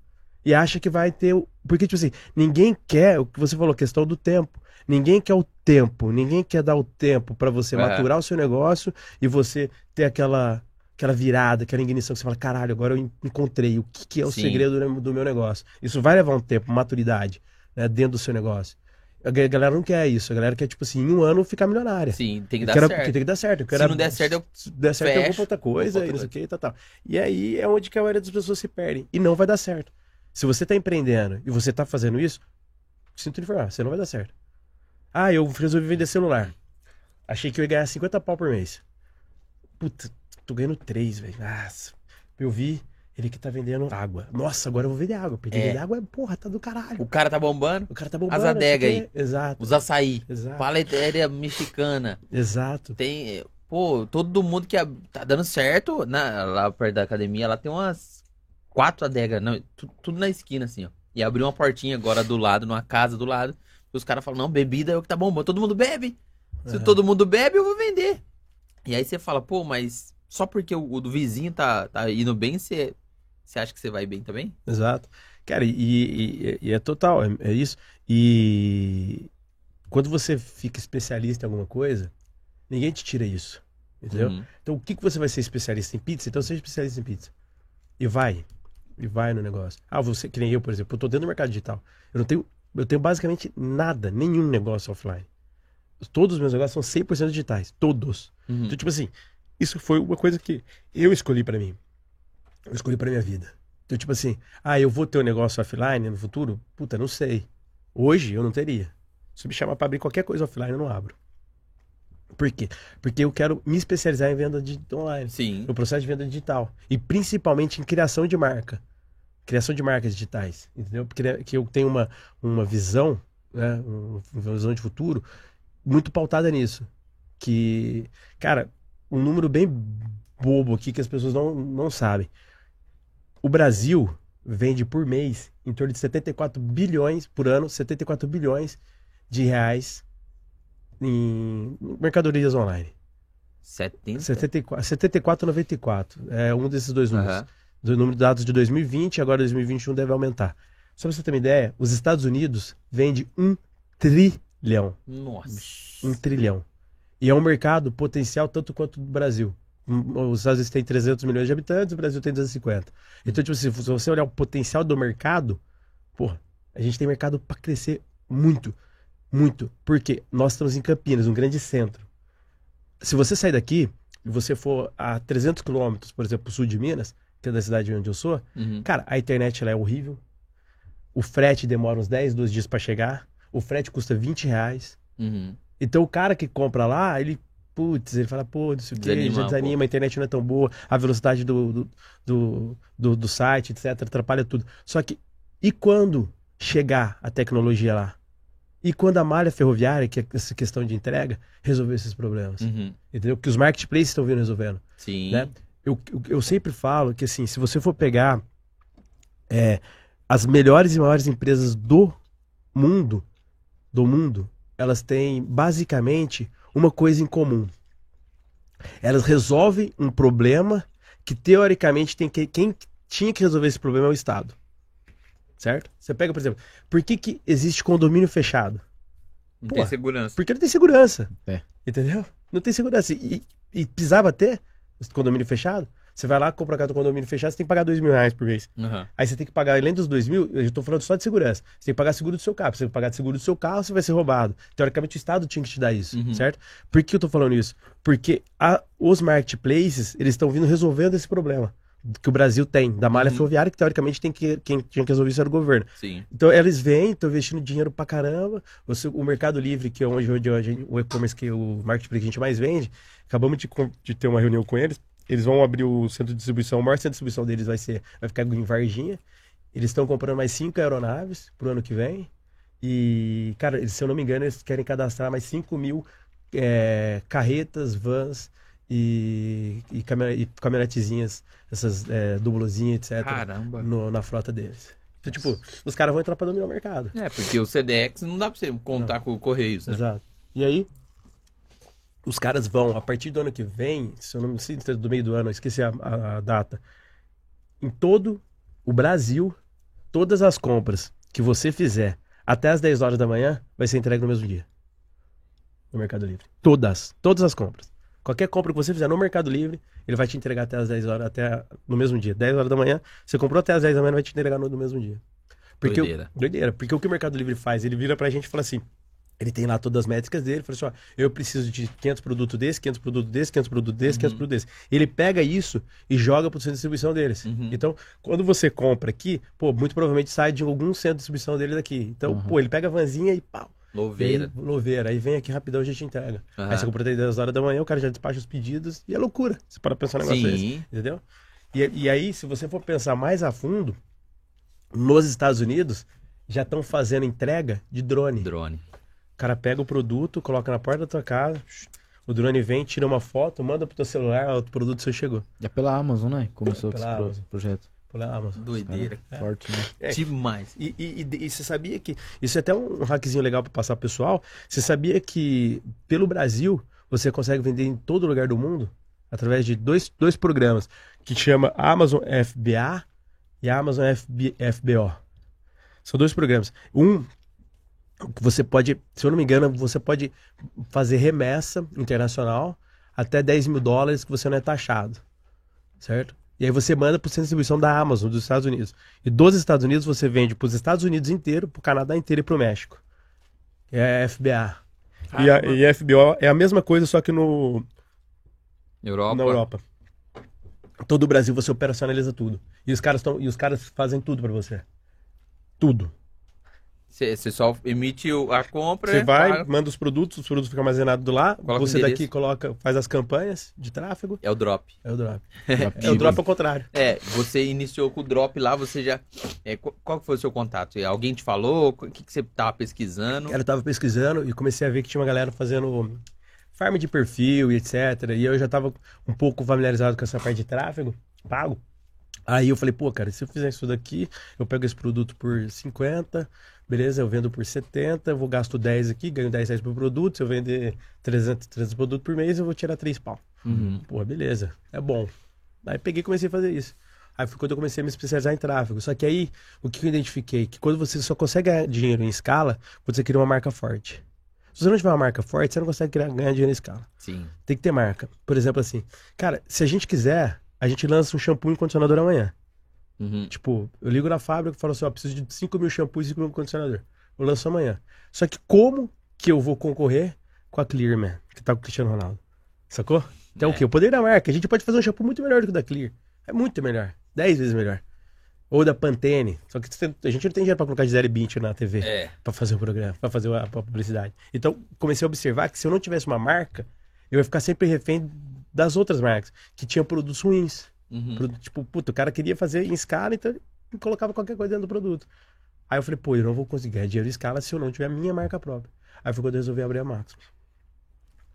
E acha que vai ter. o- Porque, tipo assim, ninguém quer, o que você falou, questão do tempo. Ninguém quer o tempo, ninguém quer dar o tempo pra você É. maturar o seu negócio e você ter aquela, aquela virada, aquela ignição que você fala, caralho, agora eu en- encontrei o que, que é o Sim. segredo do- meu negócio. Isso vai levar um tempo, maturidade, né, dentro do seu negócio. A ga- galera não quer isso, a galera quer, tipo assim, em um ano ficar milionária. Sim, tem que Eu dar quero- certo. Tem que dar certo. eu Se quero- não der certo, eu se der certo, eu vou fecho, pra outra coisa e não sei o que, tal, tal. E aí é onde que a maioria das pessoas se perdem. E não vai dar certo. Se você tá empreendendo e você tá fazendo isso, sinto informar, você não vai dar certo. Ah, eu resolvi vender celular. Achei que eu ia ganhar 50 pau por mês. Puta, tô ganhando 3, velho. Nossa. Eu vi ele que tá vendendo água. Nossa, agora eu vou vender água. Porque É. vender água é, porra, tá do caralho. o cara tá bombando. O cara tá bombando. As adegas quê. Exato. Os açaí. Exato. Paletéria mexicana. Exato. Tem. Pô, todo mundo que tá dando certo. Na, lá perto da academia, lá tem umas quatro adegas. Não, tu- tudo na esquina, assim, ó. E abriu uma portinha agora do lado, numa casa do lado. E os caras falam, não, bebida é o que tá bombando. Todo mundo bebe. Se Aham. todo mundo bebe, eu vou vender. E aí você fala, pô, mas só porque o, o do vizinho tá, tá indo bem, você, acha que você vai bem também? Exato. Cara, e, e- e é total, é, é isso. E quando você fica especialista em alguma coisa, ninguém te tira isso. Entendeu? Uhum. Então, o que, que você vai ser especialista em pizza? Então, seja especialista em pizza. E vai. E vai no negócio. Ah, você, que nem eu, por exemplo, eu tô dentro do mercado digital. Eu não tenho, eu tenho basicamente nada, nenhum negócio offline. Todos os meus negócios são 100% digitais. Todos. Uhum. Então, tipo assim, isso foi uma coisa que eu escolhi pra mim. Eu escolhi pra minha vida. Então, tipo assim, ah, eu vou ter um negócio offline no futuro? Puta, não sei. Hoje eu não teria. Se me chamar pra abrir qualquer coisa offline, eu não abro. Por quê? Porque eu quero me especializar em venda de online, Sim. no processo de venda digital. E principalmente em criação de marca. Criação de marcas digitais. Entendeu? Porque que eu tenho uma, uma visão, né? um- Uma visão de futuro muito pautada nisso. Que, cara, um número bem bobo aqui que as pessoas não, não sabem. O Brasil vende por mês em torno de 74 bilhões por ano, 74 bilhões de reais em mercadorias online. 70. 74, 74,94 é um desses dois números. Aham. Do número de dados de 2020, agora 2021 deve aumentar. Só pra você ter uma ideia, os Estados Unidos vende um trilhão. Nossa. Um trilhão. E é um mercado potencial tanto quanto o Brasil. Os Estados Unidos têm 300 milhões de habitantes, o Brasil tem 250. Então, tipo, assim, se você olhar o potencial do mercado, porra, a gente tem mercado para crescer muito, muito. Porque nós estamos em Campinas, um grande centro. Se você sair daqui e você for a 300 quilômetros, por exemplo, pro sul de Minas, que é da cidade onde eu sou, Uhum. Cara, a internet ela é horrível. O frete demora uns 10, 12 dias pra chegar. O frete custa 20 reais. Uhum. Então o cara que compra lá, ele, putz, ele fala, pô, não sei o já desanima, a internet não é tão boa, a velocidade do, do, do, do, do site, etc, atrapalha tudo. Só que, e quando chegar a tecnologia lá? E quando a malha ferroviária, que é essa questão de entrega, resolver esses problemas? Uhum. Entendeu? Que os marketplaces estão vindo resolvendo Sim. né? Eu, eu, eu sempre falo que assim, se você for pegar é, as melhores e maiores empresas do mundo, do mundo, elas têm basicamente uma coisa em comum. Elas resolvem um problema que teoricamente tem que quem tinha que resolver esse problema é o Estado. Certo? Você pega, por exemplo, por que, que existe condomínio fechado? Não Pô, tem segurança. Porque não tem segurança. É. Entendeu? Não tem segurança. E, e precisava ter esse condomínio fechado. Você vai lá, compra a casa do condomínio fechado, você tem que pagar dois mil reais por mês. Aham. Aí você tem que pagar, além dos dois mil, eu tô falando só de segurança. Você tem que pagar seguro do seu carro. Você tem que pagar seguro do seu carro, você vai ser roubado. Teoricamente, o Estado tinha que te dar isso, Uhum. certo? Por que eu tô falando isso? Porque a- os marketplaces, eles estão vindo resolvendo esse problema que o Brasil tem, da malha Uhum. ferroviária, que teoricamente tem que, quem tinha que resolver isso era o governo. Sim. Então eles vêm, estão investindo dinheiro pra caramba. O, o Mercado Livre, que é onde, onde o e-commerce que o marketplace que a gente mais vende, acabamos de, de ter uma reunião com eles. Eles vão abrir o centro de distribuição, o maior centro de distribuição deles vai ser, vai ficar em Varginha. Eles estão comprando mais cinco aeronaves pro ano que vem. E, cara, eles, se eu não me engano, eles querem cadastrar mais 5 mil é, carretas, vans e, e, caminhone- e caminhonetezinhas, essas é, dublozinhas, etc., Caramba. no- na frota deles. Então, tipo, os caras vão entrar pra dominar o mercado. É, porque o CDX não dá pra você contar com o Correios, né? Exato. E aí, os caras vão, a partir do ano que vem, se eu não me se é do meio do ano, eu esqueci a, a- a data, em todo o Brasil, todas as compras que você fizer até as 10 horas da manhã vai ser entregue no mesmo dia. No Mercado Livre. Todas. Todas as compras. Qualquer compra que você fizer no Mercado Livre, ele vai te entregar até as 10 horas, até no mesmo dia. 10 horas da manhã, você comprou até as 10 da manhã, ele vai te entregar no, no mesmo dia. Porque o- Doideira. doideira. Porque o que o Mercado Livre faz? Ele vira pra gente e fala assim: ele tem lá todas as métricas dele, fala assim: ó, eu preciso de 500 produtos desse, 500 produtos desse, 500 produtos desse, 500 produtos desse. Ele pega isso e joga pro centro de distribuição deles. Uhum. Então, quando você compra aqui, pô, muito provavelmente sai de algum centro de distribuição dele daqui. Então, Uhum. pô, ele pega a vanzinha e pau. Louveira. Vem, louveira. Aí vem aqui rapidão e já te entrega. Aham. Aí você compra até 10 horas da manhã, o cara já despacha os pedidos e é loucura. Você para pensar um negócio desse. Sim. Entendeu? E, e aí, se você for pensar mais a fundo, nos Estados Unidos já estão fazendo entrega de drone. Drone. O cara pega o produto, coloca na porta da tua casa, o drone vem, tira uma foto, manda pro teu celular, o produto seu chegou. É pela Amazon, né? Começou Pela esse pro- Amazon. projeto. Lá, Amazon. Doideira. É. Forte, né? É. Demais. E, e, e- e você sabia que. Isso é até um hackzinho legal para passar pro pessoal. Você sabia que pelo Brasil você consegue vender em todo lugar do mundo através de dois, dois programas que chama Amazon FBA e Amazon FB, FBO. São dois programas. Um você pode, se eu não me engano, você pode fazer remessa internacional até 10 mil dólares que você não é taxado. Certo? E aí você manda para o centro de distribuição da Amazon dos Estados Unidos. E dos Estados Unidos você vende para os Estados Unidos inteiro, para o Canadá inteiro e para o México. É a FBA. E a, e a FBO é a mesma coisa, só que no, Europa. na Europa. Todo o Brasil você operacionaliza tudo. E os caras, tão, e os caras fazem tudo para você. Tudo. Você só emite a compra. Você vai, paga. manda os produtos, os produtos ficam armazenados do lá. Coloca você daqui coloca, faz as campanhas de tráfego. É o drop. É o drop. Dropshipping. É o drop ao contrário. É, você iniciou com o drop lá, você já. é, qu- qual foi o seu contato? Alguém te falou? O que, que você tava pesquisando? Cara, eu tava pesquisando e comecei a ver que tinha uma galera fazendo farm de perfil e etc. E eu já tava um pouco familiarizado com essa parte de tráfego pago. Aí eu falei, pô, cara, se eu fizer isso daqui, eu pego esse produto por 50, beleza, eu vendo por 70, eu vou gasto 10 aqui, ganho 10 reais por produto, se eu vender 300, 300 produtos por mês, eu vou tirar 3 pau. Uhum. Pô, beleza, é bom. Aí peguei e comecei a fazer isso. Aí foi quando eu comecei a me especializar em tráfego. Só que aí, o que eu identifiquei? Que quando você só consegue ganhar dinheiro em escala, quando você cria uma marca forte. Se você não tiver uma marca forte, você não consegue criar- ganhar dinheiro em escala. Sim. Tem que ter marca. Por exemplo, assim, cara, se a gente quiser, a gente lança um shampoo e condicionador amanhã. Uhum. Tipo, eu ligo na fábrica e falo assim, ó, preciso de 5 mil shampoos e 5 mil condicionador. Eu lanço amanhã. Só que como que eu vou concorrer com a Clearman, que tá com o Cristiano Ronaldo? Sacou? Então É. o quê? O poder da marca. A gente pode fazer um shampoo muito melhor do que o da Clear. É muito melhor. 10 vezes melhor. Ou da Pantene. Só que a gente não tem dinheiro pra colocar Gisele Bündchen na TV É. pra fazer o programa, pra fazer a, a publicidade. Então, comecei a observar que se eu não tivesse uma marca, eu ia ficar sempre refém das outras marcas, que tinham produtos ruins. Uhum. Produto, tipo, puta, o cara queria fazer em escala, então ele colocava qualquer coisa dentro do produto. Aí eu falei, pô, eu não vou conseguir ganhar dinheiro em escala se eu não tiver a minha marca própria. Aí foi quando eu resolvi abrir a Maximus.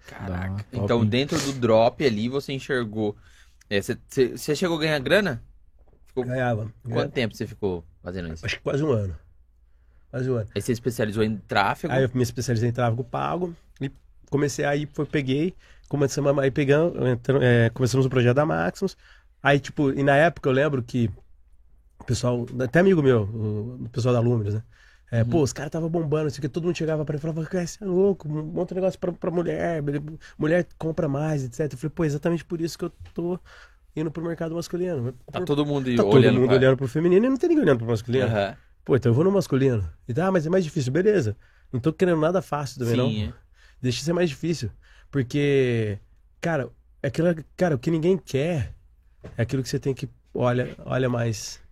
Caraca. Dá, Então, dentro do drop ali, você enxergou. é, Você você chegou a ganhar grana? Ficou... Ganhava. Quanto tempo você ficou fazendo isso? Acho que quase um ano. Quase um ano. Aí você especializou em tráfego. Aí eu me especializei em tráfego pago e comecei aí, foi, peguei, começamos, aí pegando, entrando, é, começamos o projeto da Maximus. Aí, tipo, e na época eu lembro que o pessoal, até amigo meu, o, pessoal da Luminos, né? É, Uhum. Pô, os caras tava bombando, assim, que todo mundo chegava pra mim e falava, cara, você é louco, monta um negócio pra, pra mulher, mulher compra mais, etc. Eu falei, pô, exatamente por isso que eu tô indo pro mercado masculino. Tá todo mundo Tá todo olhando mundo pra- olhando pro feminino e não tem ninguém olhando pro masculino. Aham. Pô, então eu vou no masculino. E tá, ah, mas é mais difícil, beleza. Não tô querendo nada fácil também, não. Sim, é. Deixa ser mais difícil. Porque, cara, é aquilo, cara, o que ninguém quer é aquilo que você tem que olha, olha mais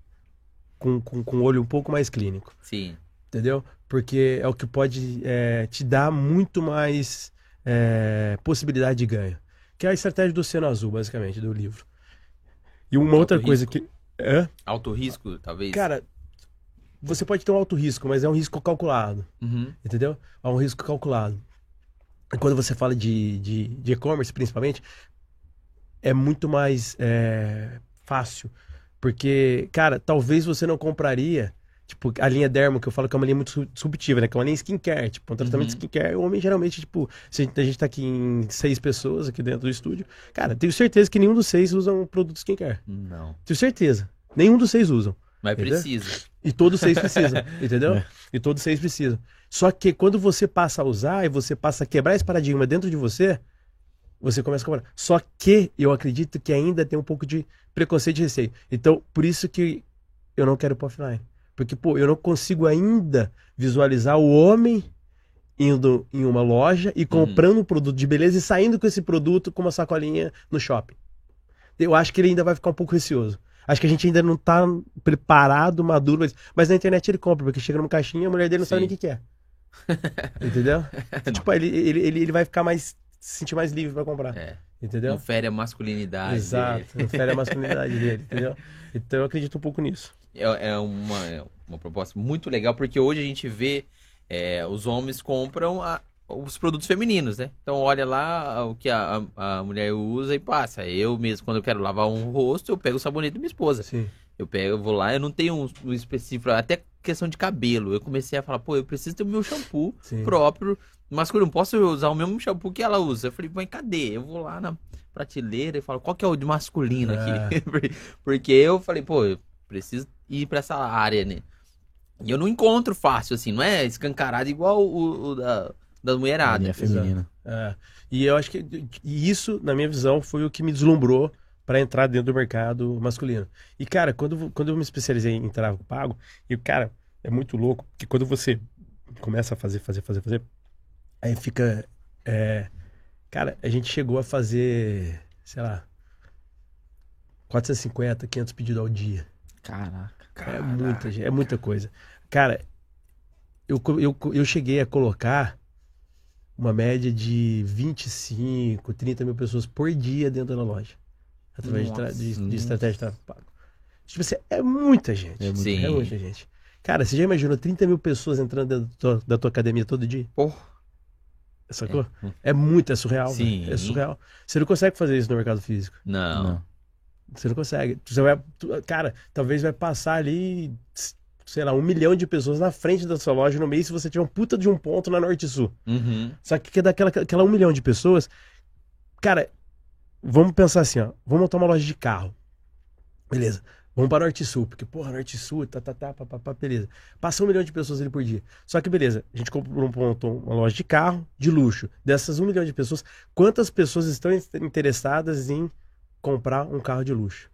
com, com, com olho um pouco mais clínico, Sim. entendeu? Porque é o que pode é, te dar muito mais é, possibilidade de ganho. Que é a estratégia do Oceano Azul, basicamente, do livro. E uma outra coisa risco. que. É? Alto risco, talvez. Cara, você pode ter um alto risco, mas é um risco calculado. Uhum. Entendeu? É um risco calculado. Quando você fala de e-commerce, principalmente, é muito mais é, fácil. Porque, cara, talvez você não compraria. Tipo, a linha Dermo, que eu falo que é uma linha muito su- disruptiva, né? Que é uma linha skincare. Tipo, um tratamento Uhum. skincare, o homem geralmente, tipo, se a gente, a gente tá aqui em seis pessoas aqui dentro do estúdio, cara, tenho certeza que nenhum dos seis usa um produto skincare. Não. Tenho certeza. Nenhum dos seis usam. Mas Entendeu? precisa. E todos seis precisam, entendeu? É. E todos seis precisam. Só que quando você passa a usar e você passa a quebrar esse paradigma dentro de você, você começa a comprar. Só que eu acredito que ainda tem um pouco de preconceito e receio. Então, por isso que eu não quero ir pro offline. Porque, pô, eu não consigo ainda visualizar o homem indo em uma loja e comprando um produto de beleza e saindo com esse produto com uma sacolinha no shopping. Eu acho que ele ainda vai ficar um pouco receoso. Acho que a gente ainda não tá preparado, maduro, mas, mas na internet ele compra, porque chega numa caixinha e a mulher dele não sabe Sim. nem o que, que é. Entendeu? Tipo, ele, ele, ele, ele vai ficar mais. se sentir mais livre pra comprar. É. Entendeu? Confere a masculinidade. Exato. Confere a masculinidade dele, entendeu? Então eu acredito um pouco nisso. É, é uma, é uma proposta muito legal, porque hoje a gente vê é, os homens compram a- os produtos femininos, né? Então olha lá o que a, a, a mulher usa e passa. Eu mesmo, quando eu quero lavar um rosto, eu pego o sabonete da minha esposa. Sim. Eu pego, eu vou lá, eu não tenho um, um específico, até questão de cabelo. Eu comecei a falar, pô, eu preciso ter o meu shampoo Sim. próprio masculino. Não posso usar o mesmo shampoo que ela usa. Eu falei, mas cadê? Eu vou lá na prateleira e falo, qual que é o de masculino aqui? Porque eu falei, pô, eu preciso ir pra essa área, né? E eu não encontro fácil, assim, não é escancarado igual o, o da, da A mulherada. linha feminina. É. E eu acho que e isso, na minha visão, foi o que me deslumbrou para entrar dentro do mercado masculino. E, cara, quando, quando eu me especializei em tráfego pago, e, cara, é muito louco, que quando você começa a fazer, fazer, fazer, fazer, aí fica. é, cara, a gente chegou a fazer, sei lá, 450, 500 pedidos ao dia. Caraca. É muita, gente, é muita coisa. Cara, eu, eu, eu cheguei a colocar uma média de 25, 30 mil pessoas por dia dentro da loja. Através de, de, de estratégia de tráfego pago. Tipo assim, é muita gente. É muita Sim. É muita gente. Cara, você já imaginou 30 mil pessoas entrando dentro da tua, da tua academia todo dia? Porra. Sacou? É, muito, é surreal. Sim. É surreal. Você não consegue fazer isso no mercado físico. Não. Não. Você não consegue. Você vai, tu- cara, talvez vai passar ali, sei lá, um milhão de pessoas na frente da sua loja no mês se você tiver um puta de um ponto na Norte e Sul. Uhum. Só que é daquela aquela um milhão de pessoas. Cara, vamos pensar assim, ó. Vamos montar uma loja de carro. Beleza. Vamos para Norte e Sul, porque, porra, Norte Sul, tá, tá, tá, pá, pá, pá, beleza. Passa um milhão de pessoas ali por dia. Só que, beleza, a gente comprou um uma loja de carro, de luxo. Dessas um milhão de pessoas, quantas pessoas estão in- interessadas em comprar um carro de luxo?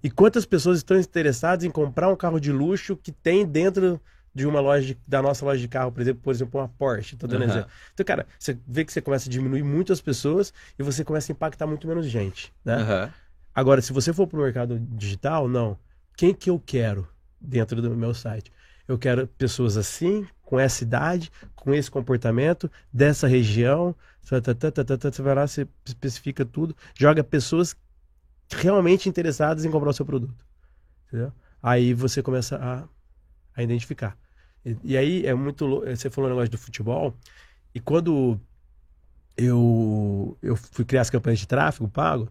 E quantas pessoas estão interessadas em comprar um carro de luxo que tem dentro de uma loja de- da nossa loja de carro, por exemplo, por exemplo, uma Porsche, tô dando Aham. exemplo. Então, cara, você vê que você começa a diminuir muitas pessoas e você começa a impactar muito menos gente, né? Aham. Agora, se você for pro mercado digital, não. Quem que eu quero dentro do meu site? Eu quero pessoas assim, com essa idade, com esse comportamento, dessa região. tá, tá, tá, Você vai lá, você especifica tudo, joga pessoas realmente interessadas em comprar o seu produto. Entendeu? Aí você começa a, a identificar. E, e aí é muito louco. Você falou o negócio do futebol, e quando eu, eu fui criar as campanhas de tráfego pago,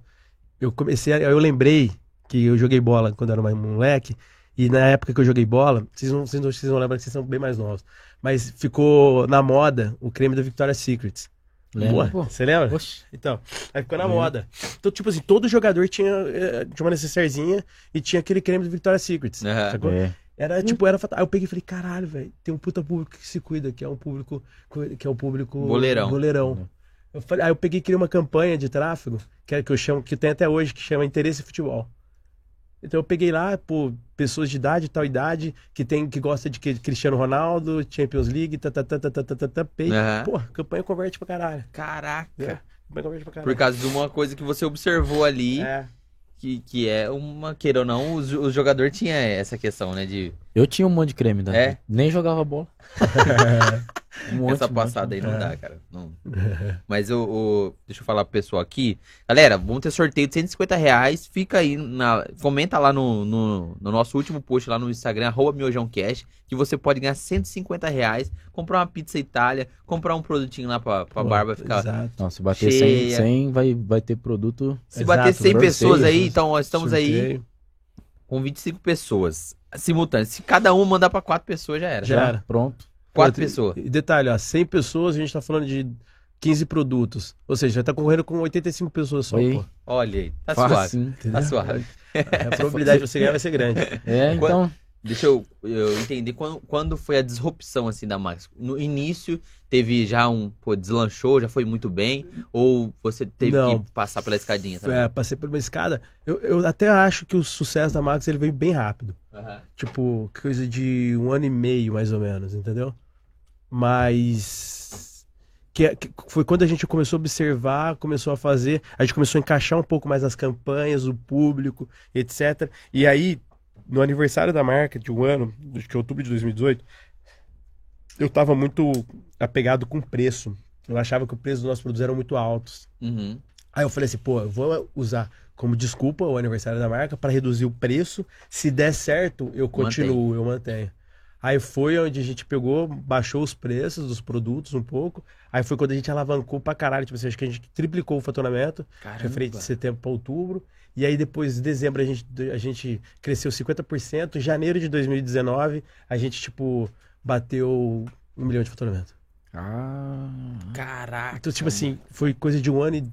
eu comecei a, eu lembrei que eu joguei bola quando eu era mais moleque e na época que eu joguei bola vocês não, vocês não, vocês não lembram que vocês são bem mais novos mas ficou na moda o creme da Victoria's Secret Lembra? Pô, você lembra? Oxi. Então, aí ficou na Lembro. moda. Então, tipo assim, todo jogador tinha, eh, tinha uma necessairezinha e tinha aquele creme do Victoria's Secret. Aham. sacou? É. Era hum. tipo, era fatal. Aí eu peguei e falei, caralho, velho, tem um puta público que se cuida, que é um público. Que é o um público. Boleirão. Boleirão. Uhum. Eu falei, aí eu peguei e criei uma campanha de tráfego, que, é, que eu chamo, que tem até hoje, que chama Interesse em Futebol. Então eu peguei lá, pô, pessoas de idade, tal idade, que tem que gosta de Cristiano Ronaldo, Champions League, tá, tá, tá, tá, tá, tá, tá, pei. Uhum. pô campanha converte pra caralho. Caraca. É, campanha converte pra caralho. Por causa de uma coisa que você observou ali. É que, que é uma, queira ou não, o, o jogador tinha essa questão, né? De Eu tinha um monte de creme, tá? É? Nem jogava bola. Um monte, essa um monte. passada aí não É. dá, cara. Não. Mas o, o- Deixa eu falar pro pessoal aqui. Galera, vamos ter sorteio de 150 reais. Fica aí, na, comenta lá no, no, no nosso último post lá no Instagram, arroba miojãocast, que você pode ganhar 150 reais, comprar uma pizza Itália, comprar um produtinho lá pra, pra Pô, barba ficar. Exato. Não, se bater Cheia. 100, 100 vai, vai ter produto. Se Exato, bater 100 sorteio, pessoas aí, então nós estamos aí Sorteio. Com 25 pessoas simultâneas. Se cada um mandar pra quatro pessoas, já era. Já era. Pronto. Quatro pessoas. E detalhe, ó, 100 pessoas, a gente tá falando de 15 produtos. Ou seja, já tá concorrendo com 85 pessoas só, Oi. pô. Olha aí, tá suave. Facinho. Entendeu? Tá suave. A probabilidade de você ganhar vai ser grande. É, então. Deixa eu, eu entender quando, quando foi a disrupção assim da Max. No início teve já um, pô, deslanchou, já foi muito bem, ou você teve Não. que passar pela escadinha também? É, passei por uma escada. Eu, eu até acho que o sucesso da Max ele veio bem rápido. Aham. Tipo, coisa de um ano e meio, mais ou menos, entendeu? Mas. Que, que foi quando a gente começou a observar, começou a fazer, a gente começou a encaixar um pouco mais as campanhas, o público, etc. E aí, no aniversário da marca, de um ano, acho que outubro de 2018, eu tava muito apegado com preço. Eu achava que o preço dos nossos produtos eram muito altos. Uhum. Aí eu falei assim, pô, eu vou usar como desculpa o aniversário da marca para reduzir o preço. Se der certo, eu continuo, eu mantenho. Aí foi onde a gente pegou, baixou os preços dos produtos um pouco. Aí foi quando a gente alavancou pra caralho. Tipo assim, acho que a gente triplicou o faturamento, referente de setembro para outubro. E aí depois, de dezembro, a gente, a gente cresceu 50%. Em janeiro de 2019, a gente, tipo, bateu um milhão de faturamento. Ah. Caraca. Então, tipo assim, foi coisa de um ano e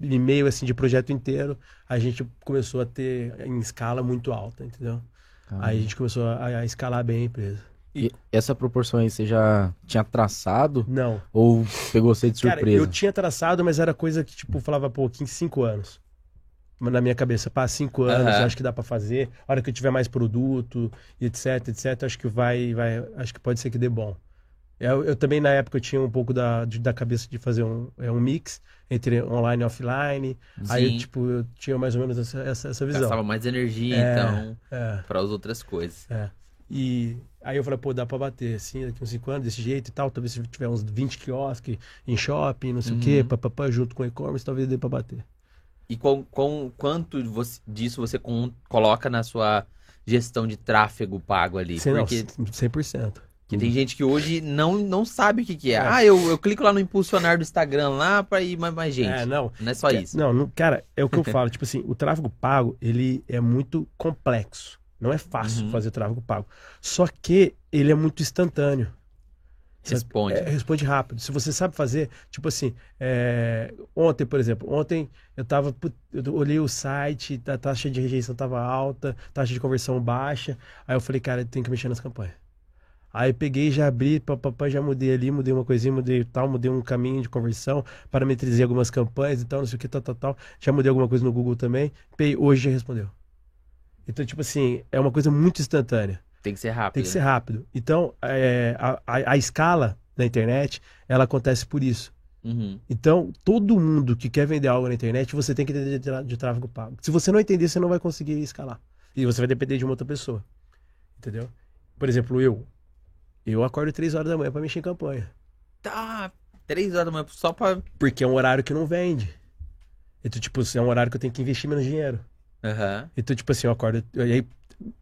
e meio, assim, de projeto inteiro. A gente começou a ter em escala muito alta, entendeu? Aí a gente começou a, a escalar bem a empresa. E essa proporção aí você já tinha traçado Não. ou pegou você de Cara, surpresa? eu tinha traçado, mas era coisa que, tipo, falava, pô, aqui em cinco anos. Mas Na minha cabeça, pá, cinco anos, Aham. acho que dá pra fazer. A hora que eu tiver mais produto, etc, etc, acho que vai, vai, acho que pode ser que dê bom. Eu, eu também, na época, eu tinha um pouco da, de- da cabeça de fazer um, é, um mix entre online e offline. Aí, eu, Sim. tipo, eu tinha mais ou menos essa, essa, essa visão. Gastava mais energia, É. então, É, para as outras coisas. é. E aí eu falei, pô, dá pra bater, assim, daqui uns 5 anos, desse jeito e tal. Talvez se tiver uns 20 quiosques em shopping, não sei o quê, Uhum. papapá, junto com e-commerce, talvez dê pra bater. E com, com quanto você- disso você com- coloca na sua gestão de tráfego pago ali? Não, Porque 100%. que tem gente que hoje não, não sabe o que, que é. É. Ah, eu, eu clico lá no impulsionar do Instagram lá pra ir mais, mais gente. É, não. Não é só É, isso. Não, não, cara, é o que eu falo. tipo assim, o tráfego pago, ele é muito complexo. Não é fácil Uhum. fazer tráfego pago. Só que ele é muito instantâneo. Responde. É, responde rápido. Se você sabe fazer, tipo assim, é, ontem, por exemplo, ontem eu tava, eu olhei o site, a taxa de rejeição tava alta, taxa de conversão baixa. Aí eu falei, cara, tem que mexer nas campanhas. Aí peguei, já abri, papapá, já mudei ali, mudei uma coisinha, mudei tal, mudei um caminho de conversão, parametrizei algumas campanhas e tal, não sei o que, tal, tal, tal. Já mudei alguma coisa no Google também. Pei, hoje já respondeu. Então, tipo assim, é uma coisa muito instantânea. Tem que ser rápido. Tem que ser né? rápido. Então, é, a, a, a escala na internet, ela acontece por isso. Uhum. Então, todo mundo que quer vender algo na internet, você tem que entender de, de tráfego pago. Se você não entender, você não vai conseguir escalar. E você vai depender de uma outra pessoa. Entendeu? Por exemplo, eu. Eu acordo três horas da manhã para mexer em campanha. Tá, três horas da manhã só pra. Porque é um horário que não vende. Então, tipo, é um horário que eu tenho que investir menos dinheiro. Aham. Então, tipo assim, eu acordo. E aí,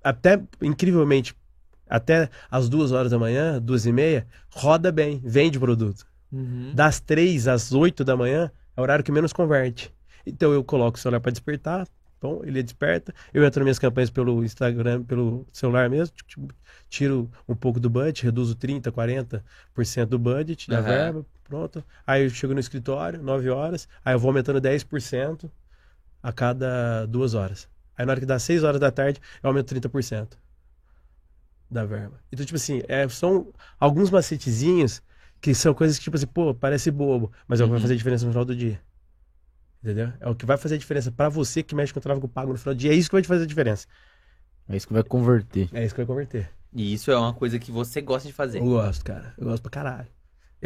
até, incrivelmente, até as duas horas da manhã, duas e meia, roda bem, vende produto. Uhum. Das três às oito da manhã é o horário que menos converte. Então eu coloco o celular para despertar, bom, ele desperta. Eu entro nas minhas campanhas pelo Instagram, pelo celular mesmo, tiro um pouco do budget, reduzo 30, 40% do budget da Aham. verba, pronto. Aí eu chego no escritório, 9 horas, aí eu vou aumentando 10% a cada duas horas. Aí na hora que dá 6 horas da tarde, eu aumento 30%. da verba. Então, tipo assim, é, são alguns macetezinhos que são coisas que, tipo assim, pô, parece bobo, mas é o que vai Uhum. fazer diferença no final do dia. Entendeu? É o que vai fazer a diferença pra você que mexe com o tráfego pago no final do dia. É isso que vai te fazer a diferença. É isso que vai converter. É isso que vai converter. E isso é uma coisa que você gosta de fazer. Eu gosto, cara. Eu gosto pra caralho.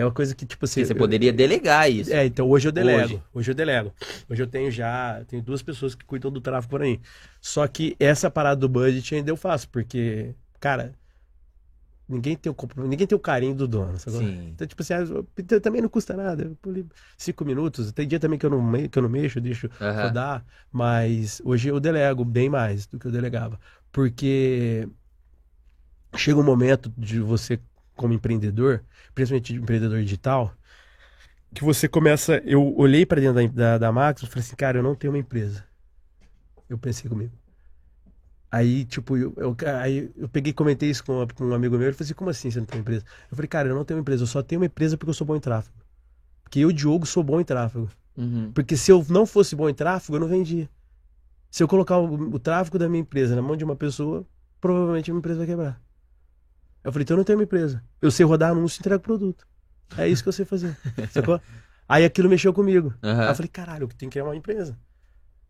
É uma coisa que, tipo assim. Você eu- poderia delegar isso. É, então hoje eu delego. Hoje. Hoje. eu delego. Hoje eu tenho já, tenho duas pessoas que cuidam do tráfego por aí. Só que essa parada do budget ainda eu faço, porque, cara, ninguém tem o, ninguém tem o carinho do dono. Então, tipo assim, ah, também não custa nada. Cinco minutos. Tem dia também que eu não, me- que eu não mexo, deixo Aham. rodar. Mas hoje eu delego bem mais do que eu delegava. Porque chega um momento de você, como empreendedor, principalmente empreendedor digital, que você começa. Eu olhei para dentro da, da, da Max e falei assim, cara, eu não tenho uma empresa. Eu pensei comigo. Aí, tipo, eu, eu, aí eu peguei e comentei isso com, com um amigo meu. Ele falou assim: como assim você não tem uma empresa? Eu falei, cara, eu não tenho uma empresa, eu só tenho uma empresa porque eu sou bom em tráfego. Porque eu, Diogo, sou bom em tráfego. Uhum. Porque se eu não fosse bom em tráfego, eu não vendia. Se eu colocar o, o tráfego da minha empresa na mão de uma pessoa, provavelmente a minha empresa vai quebrar. Eu falei, então eu não tenho uma empresa. Eu sei rodar anúncio e entrego produto. É isso que eu sei fazer. Sacou? Aí aquilo mexeu comigo. Aí Aham. eu falei, caralho, eu tenho que criar uma empresa.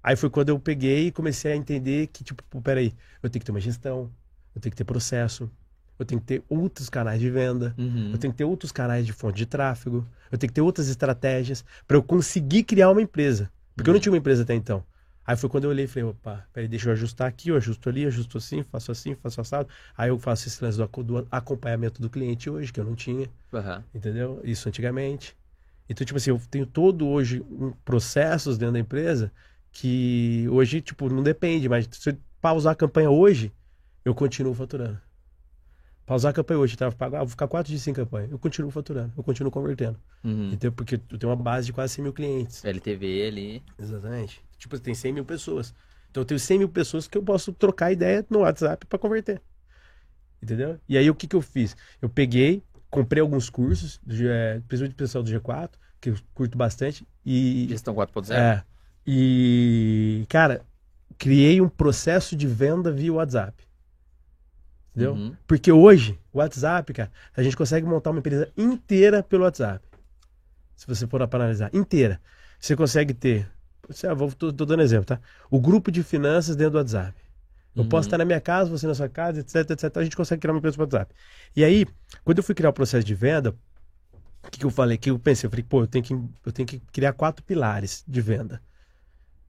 Aí foi quando eu peguei e comecei a entender que, tipo, pô, peraí, eu tenho que ter uma gestão, eu tenho que ter processo, eu tenho que ter outros canais de venda, Uhum. eu tenho que ter outros canais de fonte de tráfego, eu tenho que ter outras estratégias para eu conseguir criar uma empresa. Porque eu não Uhum. tinha uma empresa até então. Aí foi quando eu olhei e falei, opa, peraí, deixa eu ajustar aqui, eu ajusto ali, ajusto assim, faço assim, faço assado. Aí eu faço esse lance do, aco- do acompanhamento do cliente hoje, que eu não tinha, Aham. entendeu? Isso antigamente. Então, tipo assim, eu tenho todo hoje um processos dentro da empresa que hoje, tipo, não depende, mas se eu pausar a campanha hoje, eu continuo faturando. Pausar a campanha hoje, tá? Ah, vou ficar quatro dias sem campanha. Eu continuo faturando, eu continuo convertendo. Uhum. Entendeu? Porque eu tenho uma base de quase 100 mil clientes. LTV ali. Exatamente. Tipo, tem 100 mil pessoas. Então eu tenho 100 mil pessoas que eu posso trocar ideia no WhatsApp para converter. Entendeu? E aí o que, que eu fiz? Eu peguei, comprei alguns cursos, é, principalmente pessoal do G4, que eu curto bastante, e. Gestão 4.0. É. E, cara, criei um processo de venda via WhatsApp. Entendeu? Uhum. Porque hoje, o WhatsApp, cara, a gente consegue montar uma empresa inteira pelo WhatsApp. Se você for para analisar, inteira. Você consegue ter. Lá, vou, tô, tô dando exemplo, tá? O grupo de finanças dentro do WhatsApp. Eu Uhum. posso estar na minha casa, você na sua casa, etc, etc. A gente consegue criar uma empresa pelo WhatsApp. E aí, quando eu fui criar o processo de venda, o que, que eu falei? Que eu pensei, eu falei, pô, eu tenho que, eu tenho que criar quatro pilares de venda.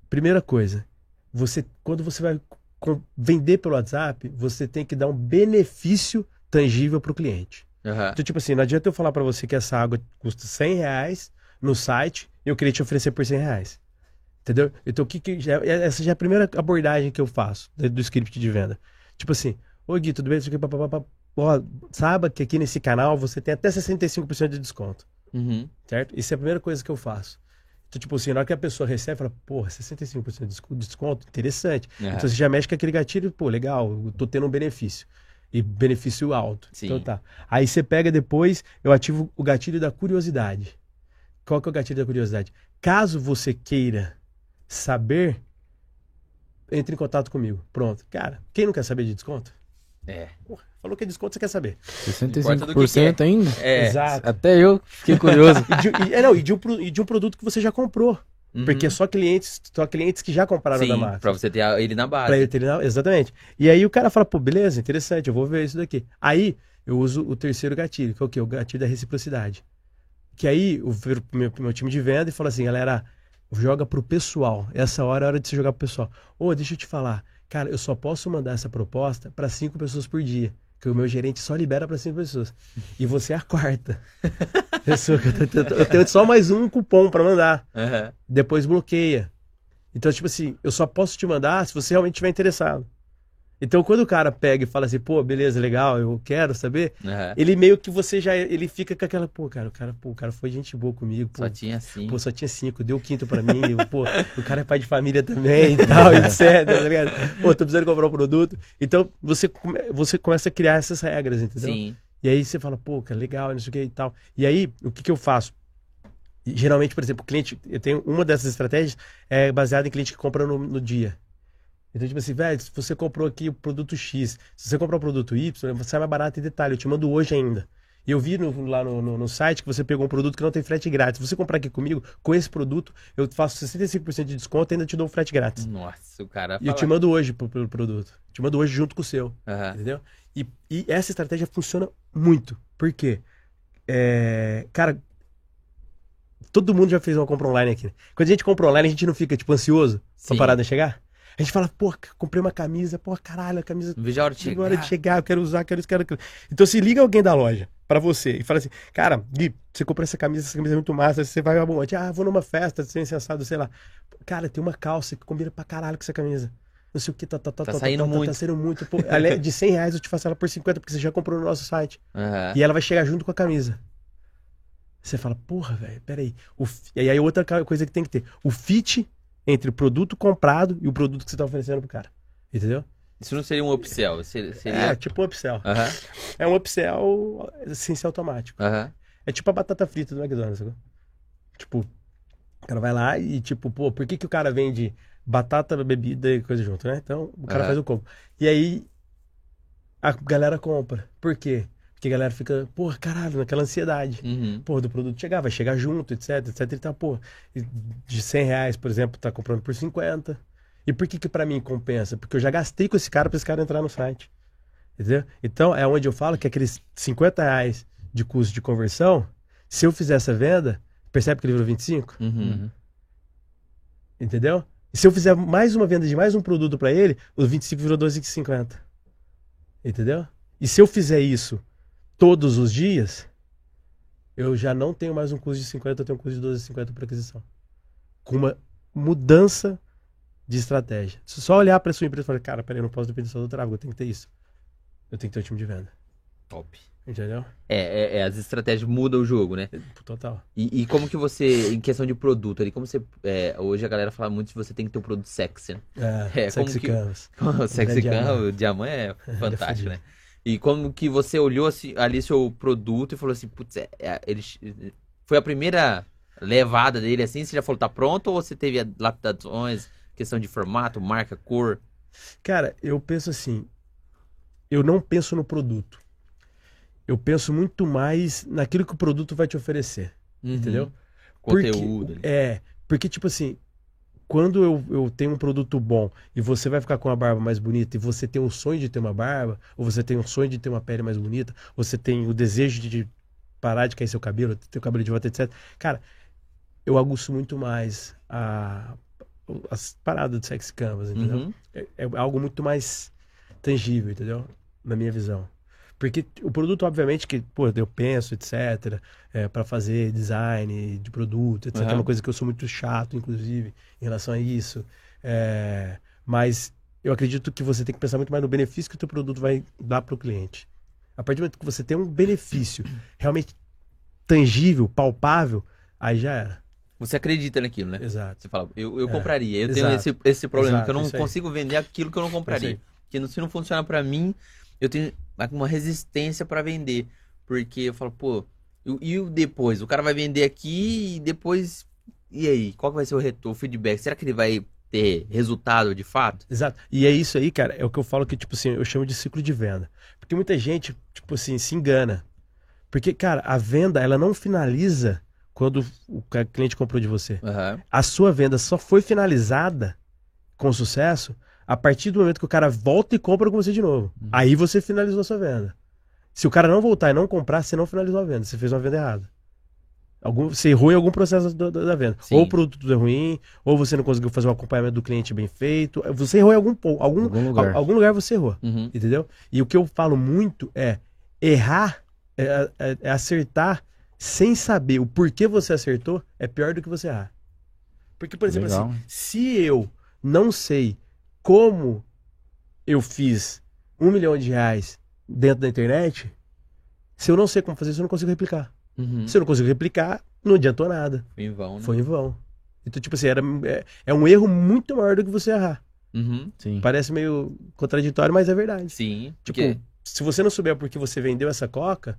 Primeira coisa, você, quando você vai vender pelo WhatsApp, você tem que dar um benefício tangível para o cliente. Aham. Então, tipo assim, não adianta eu falar para você que essa água custa 100 reais no site e eu queria te oferecer por 100 reais. Entendeu? Então, o que que já- essa já é a primeira abordagem que eu faço do script de venda. Tipo assim, oi Gui, tudo bem? Isso aqui, saiba que aqui nesse canal você tem até 65% de desconto, Uhum. certo? Isso é a primeira coisa que eu faço. Então, tipo assim, na hora que a pessoa recebe, fala, porra, 65% de desco- desconto, interessante. Aham. Então você já mexe com aquele gatilho, pô, legal, eu tô tendo um benefício. E benefício alto. Sim. Então tá. Aí você pega depois, eu ativo o gatilho da curiosidade. Qual que é o gatilho da curiosidade? Caso você queira saber, entre em contato comigo. Pronto. Cara, quem não quer saber de desconto? É. Porra, falou que é desconto, você quer saber. Importa do que 65% ainda? É. Exato. Até eu fiquei curioso. E de, e- é, não, e, de um, e de um produto que você já comprou. Uhum. Porque só clientes, só clientes que já compraram da Sim, marca. pra você ter ele na base. Pra ele treinar, exatamente. E aí o cara fala, pô, beleza, interessante, eu vou ver isso daqui. Aí eu uso o terceiro gatilho, que é o quê? O gatilho da reciprocidade. Que aí eu viro pro meu, pro meu time de venda e falo assim, galera, joga pro pessoal. Essa hora é a hora de você jogar pro pessoal. Ô, deixa eu te falar, cara, eu só posso mandar essa proposta para cinco pessoas por dia. Que o meu gerente só libera para cinco pessoas. E você é a quarta. pessoa que eu, tentando- eu tenho só mais um cupom para mandar Aham. depois bloqueia. Então, tipo assim, eu só posso te mandar se você realmente estiver interessado. Então, quando o cara pega e fala assim, pô, beleza, legal, eu quero saber, Aham. ele meio que você já, ele fica com aquela, pô, cara, o cara, pô, o cara foi gente boa comigo, pô, Só tinha assim. pô, só tinha cinco, deu o quinto pra mim, eu, pô, o cara é pai de família também e tal, etc, tá ligado? Pô, tô precisando comprar um produto. Então, você, come- você começa a criar essas regras, entendeu? Sim. E aí você fala, pô, cara, legal, não sei o que e tal. E aí, o que que eu faço? Geralmente, por exemplo, cliente, eu tenho uma dessas estratégias é baseada em cliente que compra no, no dia. Então, tipo assim, velho, se você comprou aqui o produto X, se você comprar o produto Y, sai mais barato em detalhe, eu te mando hoje ainda. E eu vi no- lá no, no- no site que você pegou um produto que não tem frete grátis. Se você comprar aqui comigo, com esse produto, eu faço 65% de desconto e ainda te dou um frete grátis. Nossa, o cara E eu te mando hoje pro- pelo produto. Te mando hoje junto com o seu. Aham. Entendeu? E, e essa estratégia funciona muito. Por quê? É, cara, todo mundo já fez uma compra online aqui. né? Quando a gente compra online, a gente não fica, tipo, ansioso pra Sim. parada chegar? A gente fala, pô, comprei uma camisa, pô, caralho, a camisa vejo a hora de chegou chegar. hora de chegar, eu quero usar, quero isso, quero aquilo. Então se liga alguém da loja pra você e fala assim, cara, Gui, você comprou essa camisa, essa camisa é muito massa, você vai aonde? Ah, vou numa festa, sem sensado, sei lá. Cara, tem uma calça que combina pra caralho com essa camisa. Não sei o que, tá, tá, tá, Tá tá, saindo tá, tá, muito. Tá saindo muito. Pô, é de 100 reais, eu te faço ela por 50, porque você já comprou no nosso site. Aham. E ela vai chegar junto com a camisa. Você fala, porra, velho, peraí. O E aí outra coisa que tem que ter. O fit entre o produto comprado e o produto que você tá oferecendo pro cara. Entendeu? Isso não seria um upsell, seria... É, tipo um upsell. É um upsell sem ser automático. É tipo a batata frita do McDonald's. sacou? Tipo, o cara vai lá e tipo, pô, por que, que o cara vende batata, bebida e coisa junto, né? Então, o cara faz o combo. E aí, a galera compra. Por quê? Porque a galera fica, pô, caralho, naquela ansiedade. Uhum. Pô, do produto chegar, vai chegar junto, etc, etc e tal, pô. e De 100 reais, por exemplo, tá comprando por 50. E por que que pra mim compensa? Porque eu já gastei com esse cara pra esse cara entrar no site. Entendeu? Então, é onde eu falo que aqueles 50 reais de custo de conversão, se eu fizer essa venda, percebe que ele virou 25? Uhum. Uhum. Entendeu? E se eu fizer mais uma venda de mais um produto pra ele, os 25 virou 12,50. Entendeu? E se eu fizer isso todos os dias, eu já não tenho mais um custo de 50, eu tenho um custo de 12,50 por aquisição. Com uma mudança de estratégia. Se só olhar pra sua empresa e falar, cara, peraí, eu não posso depender só do tráfego, eu tenho que ter isso. Eu tenho que ter um time de venda. Top. Entendeu? É, é, é, as estratégias mudam o jogo, né? Total. E, e como que você, em questão de produto ali, como você. é, hoje a galera fala muito que você tem que ter um produto sexy, né? É, É, como sexy que- canvas. O sexy diamante. can, o diamante é fantástico, fudido. né? E como que você olhou assim, ali seu produto e falou assim, putz, é, é, ele, foi a primeira levada dele assim? Você já falou, tá pronto? Ou você teve adaptações, questão de formato, marca, cor? Cara, eu penso assim, eu não penso no produto. Eu penso muito mais naquilo que o produto vai te oferecer, Uhum. entendeu? Porque- Conteúdo. ali. É, porque tipo assim, quando eu, eu tenho um produto bom e você vai ficar com uma barba mais bonita e você tem o sonho de ter uma barba, ou você tem o sonho de ter uma pele mais bonita, você tem o desejo de- de parar de cair seu cabelo, ter o cabelo de volta, etc. Cara, eu aguço muito mais a, as paradas do sex canvas, entendeu? Uhum. é, é algo muito mais tangível, entendeu? Na minha visão. Porque o produto, obviamente, que, pô, eu penso, etc., é, para fazer design de produto, etc. É Aham. uma coisa que eu sou muito chato, inclusive, em relação a isso. É, mas eu acredito que você tem que pensar muito mais no benefício que o teu produto vai dar para o cliente. A partir do momento que você tem um benefício realmente tangível, palpável, aí já era. Você acredita naquilo, né? Exato. Você fala, eu, eu É, compraria. Eu tenho exato. esse, esse problema, Exato, que eu não consigo vender aquilo que eu não compraria. Não- se não funcionar pra mim, eu tenho uma resistência pra vender. Porque eu falo, pô, e, o depois? O cara vai vender aqui e depois. E aí? Qual que vai ser o retorno, o feedback? Será que ele vai ter resultado de fato? Exato. E é isso aí, cara, é o que eu falo que, tipo assim, eu chamo de ciclo de venda. Porque muita gente, tipo assim, se engana. Porque, cara, a venda, ela não finaliza quando o cliente comprou de você. Aham. A sua venda só foi finalizada com sucesso a partir do momento que o cara volta e compra com você de novo. Uhum. Aí você finalizou a sua venda. Se o cara não voltar e não comprar, você não finalizou a venda. Você fez uma venda errada. Algum, você errou em algum processo do- da venda. Sim. Ou o produto é ruim, ou você não conseguiu fazer um acompanhamento do cliente bem feito. Você errou em algum ponto. Algum, Algum lugar. al- algum lugar você errou. Uhum. Entendeu? E o que eu falo muito é errar, é, é- é acertar sem saber o porquê você acertou é pior do que você errar. Porque, por exemplo, Legal. assim, se eu não sei como eu fiz um milhão de reais dentro da internet, se eu não sei como fazer isso, eu não consigo replicar. Uhum. Se eu não consigo replicar, não adiantou nada. Foi em vão, né? Foi em vão. Então, tipo assim, era, é, é um erro muito maior do que você errar. Uhum. Sim. Parece meio contraditório, mas é verdade. Sim. Tipo, porque- se você não souber por que você vendeu essa coca,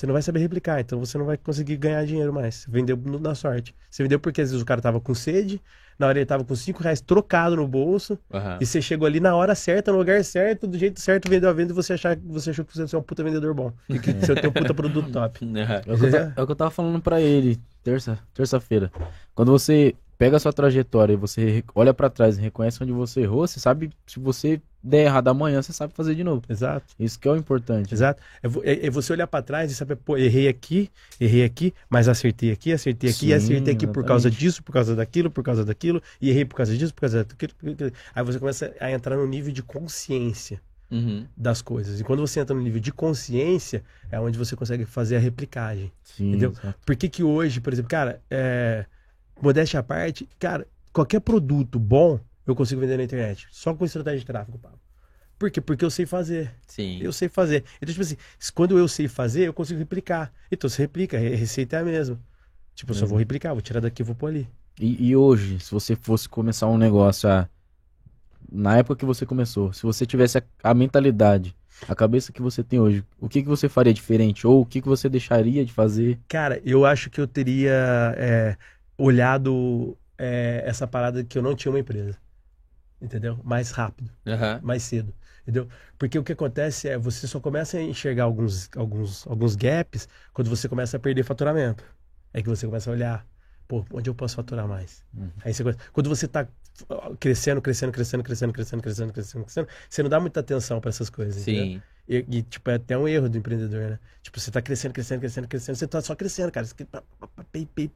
você não vai saber replicar, então você não vai conseguir ganhar dinheiro mais. Vendeu no- na sorte. Você vendeu porque às vezes o cara tava com sede, na hora ele tava com 5 reais trocado no bolso, Aham. e você chegou ali na hora certa, no lugar certo, do jeito certo, vendeu a venda e você, achar, você achou que você é um puta vendedor bom. E que você tem um puta produto top. Aham. É o, que eu, ta- é o que eu tava falando pra ele terça, terça-feira. Quando você pega a sua trajetória e você olha pra trás e reconhece onde você errou, você sabe, se você der errado amanhã, você sabe fazer de novo. Exato. Isso que é o importante. Exato. É, é- é você olhar pra trás e saber, pô, errei aqui, errei aqui, mas acertei aqui, acertei aqui, Sim, acertei aqui por causa exatamente. disso, por causa daquilo, por causa daquilo, e errei por causa disso, por causa daquilo. Aí você começa a entrar no nível de consciência Uhum. das coisas. E quando você entra no nível de consciência, é onde você consegue fazer a replicagem. Sim, Entendeu? exato. Por que que hoje, por exemplo, cara, é... modéstia à parte, cara, qualquer produto bom eu consigo vender na internet. Só com estratégia de tráfego, Pablo. Por quê? Porque eu sei fazer. Sim. Eu sei fazer. Então, tipo assim, se- quando eu sei fazer, eu consigo replicar. Então, você replica, a receita é a mesma. Tipo, eu só vou replicar, vou tirar daqui e vou pôr ali. E, e hoje, se você fosse começar um negócio, ah, na época que você começou, se você tivesse a, a mentalidade, a cabeça que você tem hoje, o que, que você faria diferente? Ou o que, que você deixaria de fazer? Cara, eu acho que eu teria é, olhado é, essa parada que eu não tinha uma empresa. Entendeu? Mais rápido. Aham. mais cedo, entendeu? Porque o que acontece é você só começa a enxergar alguns, alguns, alguns gaps quando você começa a perder faturamento. É que você começa a olhar, pô, onde eu posso faturar mais? Uhum. Aí você, quando você tá crescendo, crescendo, crescendo, crescendo, crescendo, crescendo, crescendo, crescendo, você não dá muita atenção para essas coisas, entendeu? E, e, tipo, é até um erro do empreendedor, né? Tipo, você tá crescendo, crescendo, crescendo, crescendo, você tá só crescendo, cara. Tá,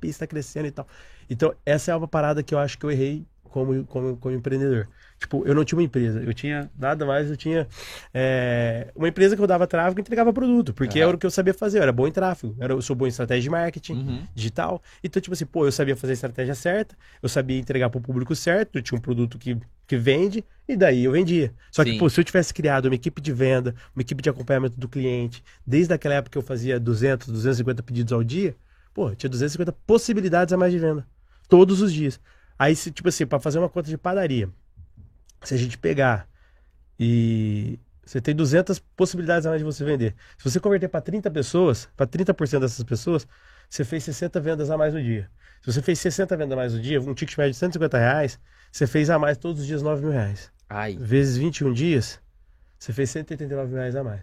você tá crescendo e tal. Então, essa é uma parada que eu acho que eu errei como, como, como empreendedor. Tipo, eu não tinha uma empresa, eu tinha nada mais, eu tinha é, uma empresa que eu dava tráfego e entregava produto, porque Aham. era o que eu sabia fazer, eu era bom em tráfego, era, eu sou bom em estratégia de marketing, Uhum. digital. Então, tipo assim, pô, eu sabia fazer a estratégia certa, eu sabia entregar para o público certo, eu tinha um produto que, que vende, e daí eu vendia. Só que, Sim. pô, se eu tivesse criado uma equipe de venda, uma equipe de acompanhamento do cliente, desde aquela época que eu fazia 200, 250 pedidos ao dia, pô, eu tinha 250 possibilidades a mais de venda. Todos os dias. Aí, se, tipo assim, para fazer uma conta de padaria, se a gente pegar e você tem 200 possibilidades a mais de você vender. Se você converter para 30 pessoas, para 30% dessas pessoas, você fez 60 vendas a mais no dia. Se você fez 60 vendas a mais no dia, um ticket médio de 150 reais, você fez a mais todos os dias 9 mil reais. Ai. Vezes 21 dias, você fez 189 mil reais a mais.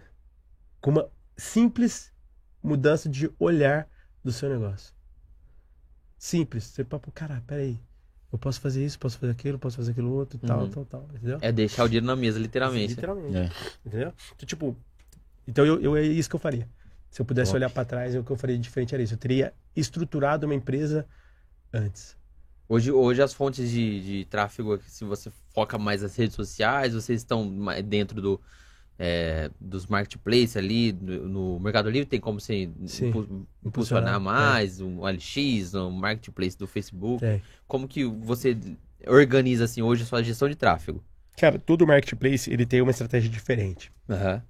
Com uma simples mudança de olhar do seu negócio. Simples. Você fala, pô, cara, peraí. Eu posso fazer isso, posso fazer aquilo, posso fazer aquilo outro, tal, Uhum. tal, tal. Entendeu? É deixar o dinheiro na mesa, literalmente. Literalmente. É. Entendeu? Então, tipo, então eu, eu é isso que eu faria. Se eu pudesse Top. olhar para trás, o que eu faria de diferente era isso. Eu teria estruturado uma empresa antes. Hoje, hoje as fontes de, de tráfego, se você foca mais nas redes sociais, vocês estão mais dentro do, é, dos marketplaces ali, no, no Mercado Livre, tem como impu- impulsionar Impulsionar, mais, um OLX, um marketplace do Facebook. É. Como que você organiza assim hoje a sua gestão de tráfego? Cara, todo marketplace ele tem uma estratégia diferente. Aham.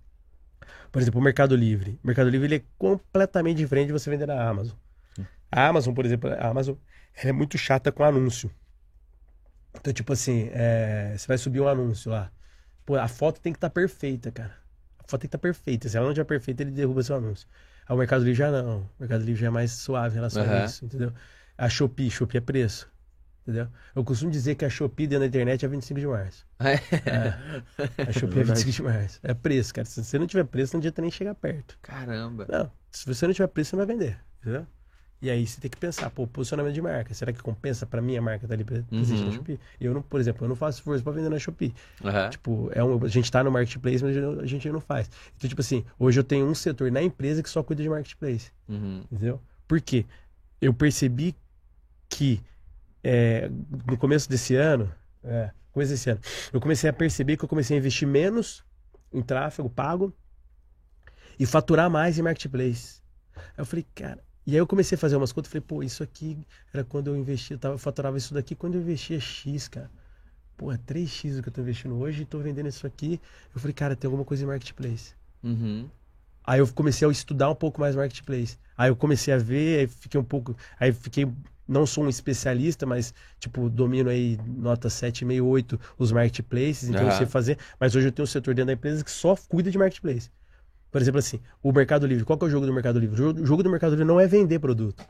Por exemplo, o Mercado Livre. O Mercado Livre ele é completamente diferente de você vender na Amazon. A Amazon, por exemplo, a Amazon ela é muito chata com anúncio. Então, tipo assim, é, você vai subir um anúncio lá. Pô, a foto tem que estar perfeita, cara. A foto tem que estar perfeita. Se ela não estiver perfeita, ele derruba seu anúncio. Aí o Mercado Livre já não. O Mercado Livre já é mais suave em relação a Aham. isso, entendeu? A Shopee, Shopee é preço. Entendeu? Eu costumo dizer que a Shopee dentro da internet é 25 de março. É. A Shopee é, verdade. 25 de março. É preço, cara. Se você não tiver preço, não adianta nem chegar perto. Caramba. Não, se você não tiver preço, você não vai vender. Entendeu? E aí você tem que pensar, pô, posicionamento de marca. Será que compensa pra minha marca estar ali presente Uhum. na Shopee? Eu não, por exemplo, eu não faço esforço pra vender na Shopee. Aham. Tipo, é um, a gente tá no marketplace, mas a gente não faz. Então, tipo assim, hoje eu tenho um setor na empresa que só cuida de marketplace. Uhum. Entendeu? Por quê? Eu percebi que é, no começo desse ano, é, começo desse ano, eu comecei a perceber que eu comecei a investir menos em tráfego pago e faturar mais em marketplace. Aí eu falei, cara, e aí eu comecei a fazer umas contas, falei, pô, isso aqui era quando eu investia, eu, tava, eu faturava isso daqui quando eu investia X, cara. Pô, é 3X o que eu tô investindo hoje e tô vendendo isso aqui. Eu falei, cara, tem alguma coisa em marketplace. Uhum. Aí eu comecei a estudar um pouco mais marketplace. Aí eu comecei a ver, aí fiquei um pouco. Aí fiquei. Não sou um especialista, mas, tipo, domino aí nota 7,5, 8 os marketplaces, então eu Aham. sei fazer. Mas hoje eu tenho um setor dentro da empresa que só cuida de marketplace. Por exemplo, assim, o Mercado Livre. Qual que é o jogo do Mercado Livre? O jogo- do Mercado Livre não é vender produto.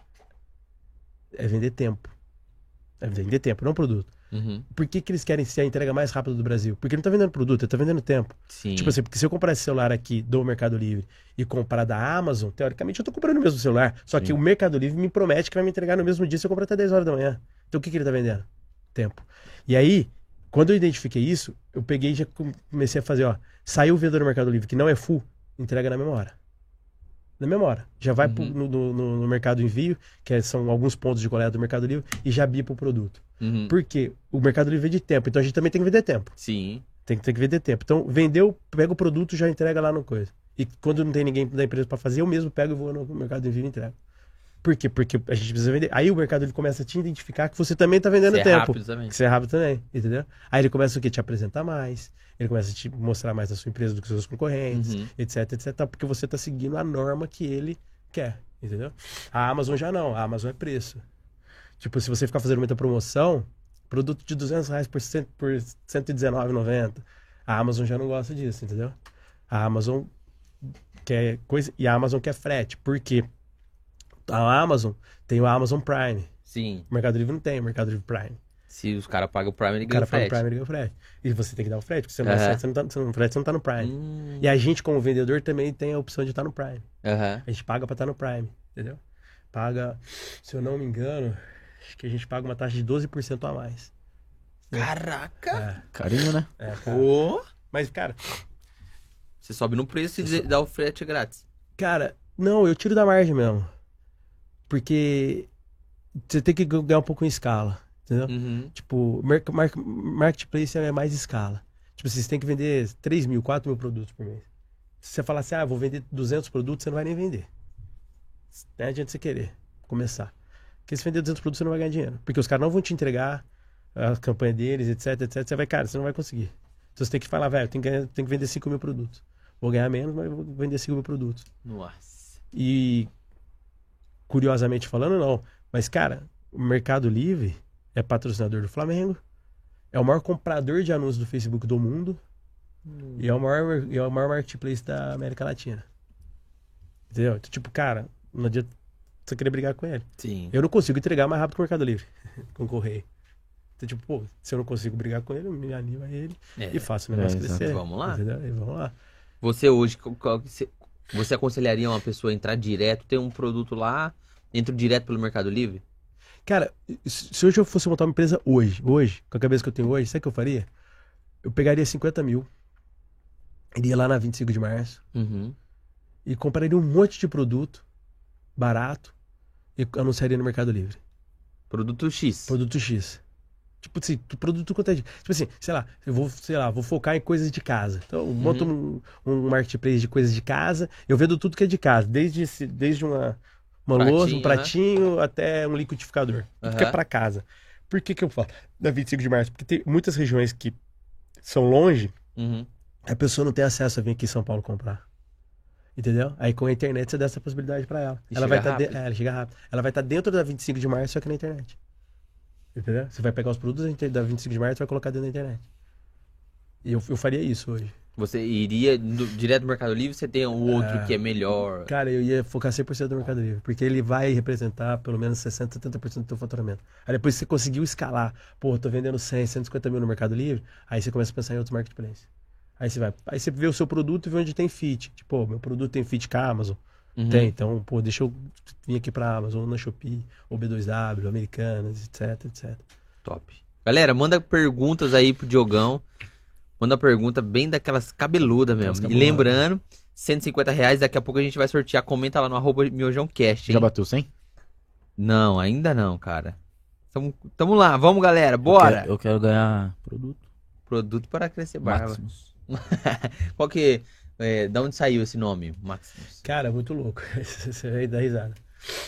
É vender tempo. É vender tempo, não produto. Uhum. Por que, que eles querem ser a entrega mais rápida do Brasil? Porque ele não tá vendendo produto, ele tá vendendo tempo. Sim. Tipo assim, porque se eu comprar esse celular aqui do Mercado Livre e comprar da Amazon, teoricamente eu tô comprando o mesmo celular. Só que Sim. o Mercado Livre me promete que vai me entregar no mesmo dia se eu comprar até 10 horas da manhã. Então o que, que ele tá vendendo? Tempo. E aí, quando eu identifiquei isso, eu peguei e já comecei a fazer, ó. Saiu o vendedor do Mercado Livre que não é full, entrega na mesma hora. Na mesma hora. Já vai pro- Uhum. no, no- no- no Mercado Envio, que é- são alguns pontos de coleta do Mercado Livre, e já bipa o produto. Uhum. Por quê? O Mercado Livre vende tempo, então a gente também tem que vender tempo. Sim. Tem que, tem que vender tempo. Então, vendeu, pega o produto já entrega lá no coisa. E quando não tem ninguém da empresa para fazer, eu mesmo pego e vou no mercado livre e entrego. Por quê? Porque a gente precisa vender. Aí o mercado ele começa a te identificar que você também tá vendendo Você é tempo. rápido também. Que você é rápido também, entendeu? Aí ele começa o quê? Te apresentar mais. Ele começa a te mostrar mais da sua empresa do que os seus concorrentes, Uhum. etc, etc. Porque você tá seguindo a norma que ele quer, entendeu? A Amazon já não. A Amazon é preço. Tipo, se você ficar fazendo muita promoção, produto de 200 reais por, cento, por 119,90. A Amazon já não gosta disso, entendeu? A Amazon quer coisa. E a Amazon quer frete. Por quê? A Amazon tem o Amazon Prime. Sim. O Mercado Livre não tem o Mercado Livre Prime. Se os caras pagam o Prime, ele O ganha cara paga o frete. Prime e ganha o frete. E você tem que dar o frete, porque você não, Aham. dá frete, você não tá, você não, frete, você não tá no Prime. Hum. E a gente, como vendedor, também tem a opção de estar no Prime. Aham. A gente paga pra estar no Prime, entendeu? Paga, se eu não me engano, acho que a gente paga uma taxa de 12% a mais. Caraca! É, Carinho, né? é, cara. Ô! Mas, cara, Você sobe no preço e dá o frete grátis. cara, não, eu tiro da margem mesmo. Porque você tem que ganhar um pouco em escala, entendeu? Uhum. Tipo, mer- mar- marketplace é mais escala. Tipo, vocês têm que vender 3 mil, 4 mil produtos por mês. Se você falar assim, ah, vou vender 200 produtos, você não vai nem vender. Não adianta você querer começar. Porque se vender 200 produtos, você não vai ganhar dinheiro. Porque os caras não vão te entregar a campanha deles, etc, etc. Você vai, cara, você não vai conseguir. Então você tem que falar, velho, tem que, tem que vender 5 mil produtos. Vou ganhar menos, mas vou vender 5 mil produtos. Nossa. E curiosamente falando, não. Mas, cara, o Mercado Livre é patrocinador do Flamengo, é o maior comprador de anúncios do Facebook do mundo e é o maior, é o maior marketplace da América Latina. Entendeu? Então, tipo, cara, não adianta você querer brigar com ele. Sim. Eu não consigo entregar mais rápido que o Mercado Livre, com o correio. Então, tipo, pô, se eu não consigo brigar com ele, eu me animo a ele É. e faço o negócio É, exato. crescer. Vamos lá. Entendeu? E vamos lá. Você hoje, você aconselharia uma pessoa a entrar direto, ter um produto lá, entra direto pelo Mercado Livre? Cara, se hoje eu fosse montar uma empresa hoje, hoje, com a cabeça que eu tenho hoje, sabe o que eu faria? Eu pegaria 50 mil, iria lá na 25 de março Uhum. e compraria um monte de produto barato e anunciaria no Mercado Livre. Produto X. Produto X. Tipo assim, produto quanto é de... Tipo assim, sei lá, eu vou, sei lá, vou focar em coisas de casa. Então, eu monto um, um marketplace de coisas de casa, eu vendo tudo que é de casa, desde, desde uma, uma Pratinho, louça, um né? pratinho, até um liquidificador. Tudo que é pra casa. Por que que eu falo da 25 de março? Porque tem muitas regiões que são longe, Uhum. a pessoa não tem acesso a vir aqui em São Paulo comprar. Entendeu? Aí com a internet você dá essa possibilidade pra ela. E ela vai estar rápido. é, ela chega rápido. Ela vai estar dentro da 25 de março, só que na internet. Entendeu? Você vai pegar os produtos da 25 de março e vai colocar dentro da internet. E eu, eu faria isso hoje. Você iria direto no Mercado Livre, você tem um outro É. que é melhor. Cara, eu ia focar 100% no Mercado Livre, porque ele vai representar pelo menos 60, 70% do teu faturamento. Aí depois você conseguiu escalar, pô, tô vendendo 100, 150 mil no Mercado Livre, aí você começa a pensar em outros marketplaces. Aí você vai, aí você vê o seu produto e vê onde tem fit. Tipo, meu produto tem fit com a Amazon. Uhum. Tem, então, pô, deixa eu vir aqui pra Amazon, na Shopee, ou B2W, Americanas, etc, etc. Top. Galera, manda perguntas aí pro Diogão. Manda pergunta bem daquelas cabeludas mesmo. Aquelas E lembrando, 150 reais, daqui a pouco a gente vai sortear. Comenta lá no arroba miojãocast, hein? Já bateu 100? Não, ainda não, cara. Tamo, tamo lá, vamos galera, Eu bora! quero, eu quero ganhar produto. Produto para crescer barba. Qual que, é, da onde saiu esse nome, Maximus? Cara, muito louco. Você vai dar risada.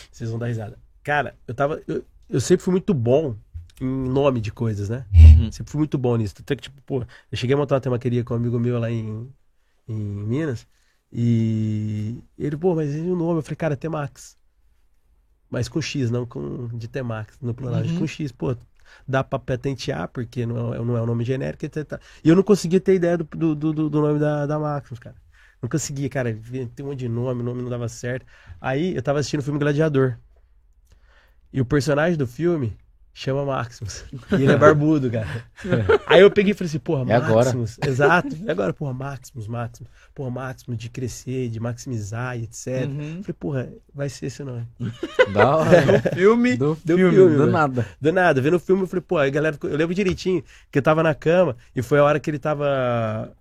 Vocês vão dar risada. Cara, eu tava. Eu, eu sempre fui muito bom nome de coisas, né? Uhum. Sempre fui muito bom nisso. Até que, tipo, pô, eu cheguei a montar uma temaqueria com um amigo meu lá em, em Minas. E ele, pô, mas e o nome? Eu falei, cara, T-Max. Mas com X, não com de T-Max, no plural, Uhum. com X, pô. Dá pra patentear, porque não é, não é um nome genérico. E eu não conseguia ter ideia do, do, do, do nome da, da Maximus, cara. Não conseguia, cara. Tem um monte de nome, o nome não dava certo. Aí eu tava assistindo o filme Gladiador. E o personagem do filme chama Maximus. E ele é barbudo, cara. Aí eu peguei e falei assim, porra, É agora. Maximus. Exato. E agora, porra, Maximus, Maximus. Porra, Maximus de crescer, de maximizar e etc. Uhum. Falei, porra, vai ser esse nome. Da hora. Filme. Do Do filme, filme, do mano. nada. Do nada, vendo o filme, eu falei, pô, a galera. Eu lembro direitinho que eu tava na cama e foi a hora que ele tava.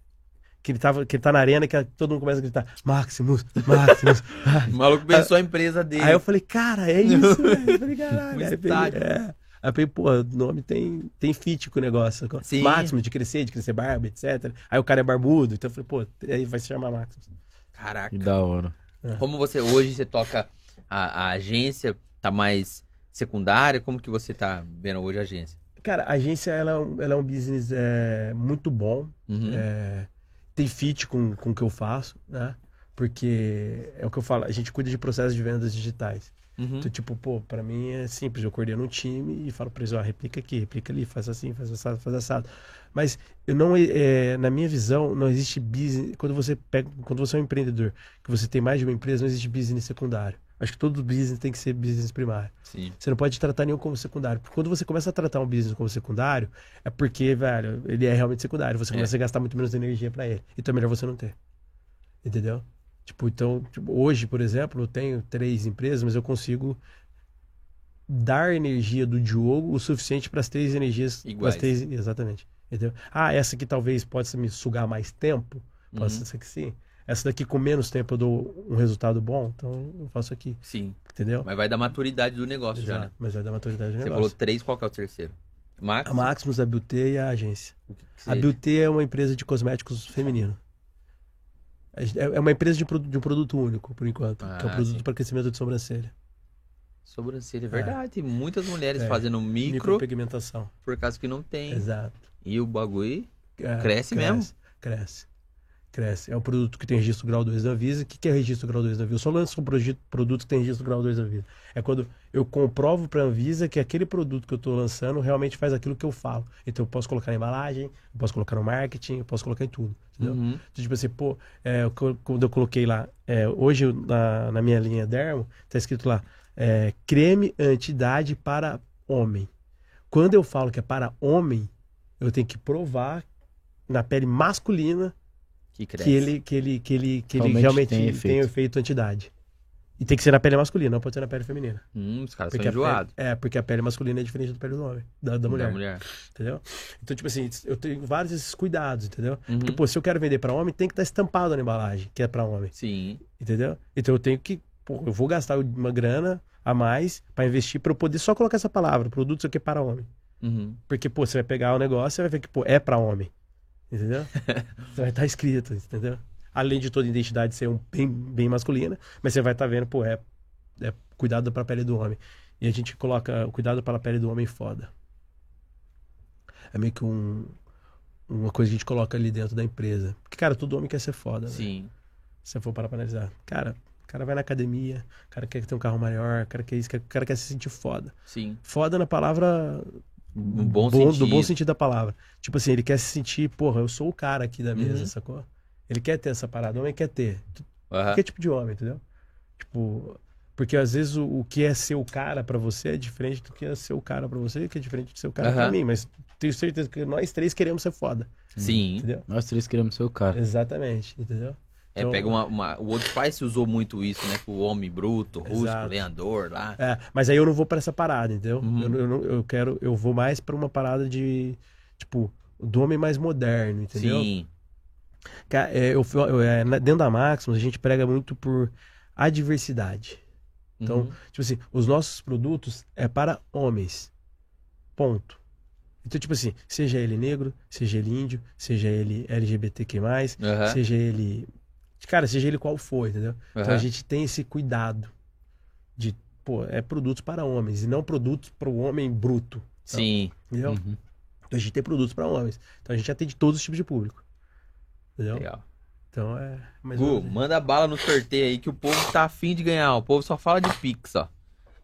Que ele, tava, que ele tá na arena que todo mundo começa a gritar: Maximus, Maximus. O maluco pensou a empresa dele. Aí eu falei, cara, é isso, velho. Eu falei, caralho. Um é. Aí eu peguei, pô, o nome tem, tem fit com o negócio. Sim. Maximus, de crescer, de crescer barba, etc. Aí o cara é barbudo, então eu falei, pô, aí vai se chamar Maximus. Caraca. Que da hora. Como você hoje você toca a, a agência, tá mais secundária? Como que você tá vendo hoje a agência? Cara, a agência, ela, é um- ela é um business é, muito bom. Uhum. É, tem fit com, com o que eu faço, né? Porque é o que eu falo, a gente cuida de processos de vendas digitais. Uhum. Então, tipo, pô, pra mim é simples, eu coordeno um time e falo pra eles, ó, replica aqui, replica ali, faz assim, faz assado, faz assado. Mas eu não, é, na minha visão, não existe business, quando você pega, quando você é um empreendedor, que você tem mais de uma empresa, não existe business secundário. Acho que todo business tem que ser business primário. Sim. Você não pode tratar nenhum como secundário. Porque quando você começa a tratar um business como secundário, é porque, velho, ele é realmente secundário. Você É. começa a gastar muito menos energia pra ele. Então é melhor você não ter. Entendeu? Tipo, então, tipo, hoje, por exemplo, eu tenho três empresas, mas eu consigo dar energia do Diogo o suficiente para as três energias Iguais. Três, exatamente. Entendeu? Ah, essa aqui talvez possa me sugar mais tempo. Possa Uhum. ser que sim. Essa daqui com menos tempo eu dou um resultado bom, então eu faço aqui. Sim. Entendeu? Mas vai dar maturidade do negócio já, né? Exato. Mas vai dar maturidade no Você negócio. falou três, qual que é o terceiro? Max? A Maximus, a Beauté e a agência. A? Beauté é uma empresa de cosméticos feminino. É é uma empresa de, de um produto único, por enquanto. que é um Ah, produto para crescimento de sobrancelha. Sobrancelha, é verdade. Tem muitas mulheres É. fazendo micro Micropigmentação. por causa que não tem. Exato. E o bagulho. É, Cresce mesmo? Cresce. Cresce. É um produto que tem registro grau 2 da Visa. O que que é registro grau 2 da Visa? Eu só lanço um produto que tem registro grau 2 da Visa. É quando eu comprovo para a Anvisa que aquele produto que eu estou lançando realmente faz aquilo que eu falo. Então eu posso colocar na embalagem, eu posso colocar no marketing, eu posso colocar em tudo. Entendeu? Uhum. Então, tipo assim, pô, é, quando eu coloquei lá, é, hoje na, na minha linha Dermo, tá escrito lá, é, creme anti-idade para homem. Quando eu falo que é para homem, eu tenho que provar na pele masculina Que cresce. que ele, que ele, que ele, que ele Realmente realmente tem tem efeito. efeito, anti-idade. E tem que ser na pele masculina, não pode ser na pele feminina. Hum, os caras Porque são enjoados. é, porque a pele masculina é diferente da pele do homem, da, da mulher, Da mulher. entendeu? Então, tipo assim, eu tenho vários desses cuidados, entendeu? Uhum. Porque, pô, se eu quero vender pra homem, tem que estar estampado na embalagem, que é pra homem, Sim. entendeu? Então eu tenho que, pô, eu vou gastar uma grana a mais pra investir pra eu poder só colocar essa palavra, produto isso aqui é para homem. Uhum. Porque, pô, você vai pegar o negócio, você vai ver que, pô, é pra homem. Entendeu? Então vai estar escrito, entendeu? Além de toda identidade ser um bem, bem masculina, mas você vai estar vendo, pô, é, é cuidado pra pele do homem. E a gente coloca o cuidado pela pele do homem foda. É meio que um, uma coisa que a gente coloca ali dentro da empresa. Porque, cara, todo homem quer ser foda. né? Sim. Se você for parar pra analisar. Cara, o cara vai na academia, o cara quer ter um carro maior, o cara quer isso, o cara quer se sentir foda. Sim. Foda na palavra Um bom, do sentido. bom sentido da palavra. Tipo assim, ele quer se sentir, porra, eu sou o cara aqui da mesa, Uhum. sacou? Ele quer ter essa parada, o homem quer ter. Aham. Qualquer tipo de homem, entendeu? Tipo, porque às vezes o, o que é ser o cara pra você é diferente do que é ser o cara pra você, que é diferente de ser o cara pra Aham. mim, mas tenho certeza que nós três queremos ser foda, Sim. entendeu? Nós três queremos ser o cara. Exatamente, entendeu? É, Então- pega uma, uma- O outro pai se usou muito isso, né? Com o homem bruto, Exato. lenhador lá. É, mas aí eu não vou pra essa parada, entendeu? Uhum. Eu, eu, eu quero, eu vou mais pra uma parada de, tipo, do homem mais moderno, entendeu? Sim. É, eu, eu- é, dentro da Maximus, a gente prega muito por adversidade. Então, Uhum. tipo assim, os nossos produtos é para homens. Ponto. Então, tipo assim, seja ele negro, seja ele índio, seja ele LGBTQ+, Aham. seja ele... Cara, seja ele qual for, entendeu? Então Aham. a gente tem esse cuidado de, pô, é produtos para homens e não produtos para o homem bruto, Sim. entendeu? Uhum. Então a gente tem produtos para homens. Então a gente atende todos os tipos de público. Entendeu? Legal. Então é. Gu, manda bala no sorteio aí que o povo tá afim de ganhar. O povo só fala de Pix, ó.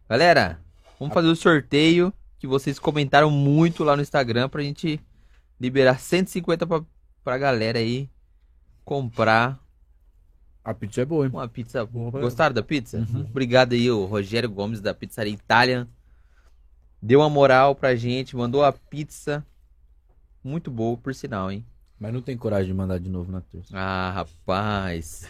Galera, vamos fazer o sorteio que vocês comentaram muito lá no Instagram pra gente liberar 150 pra, pra galera aí comprar A pizza é boa, hein? Uma pizza. Boa. Gostaram da pizza? Uhum. Obrigado aí, o Rogério Gomes da Pizzaria Italian. Deu uma moral pra gente, mandou a pizza. Muito boa, por sinal, hein? Mas não tem coragem de mandar de novo na terça. Ah, rapaz.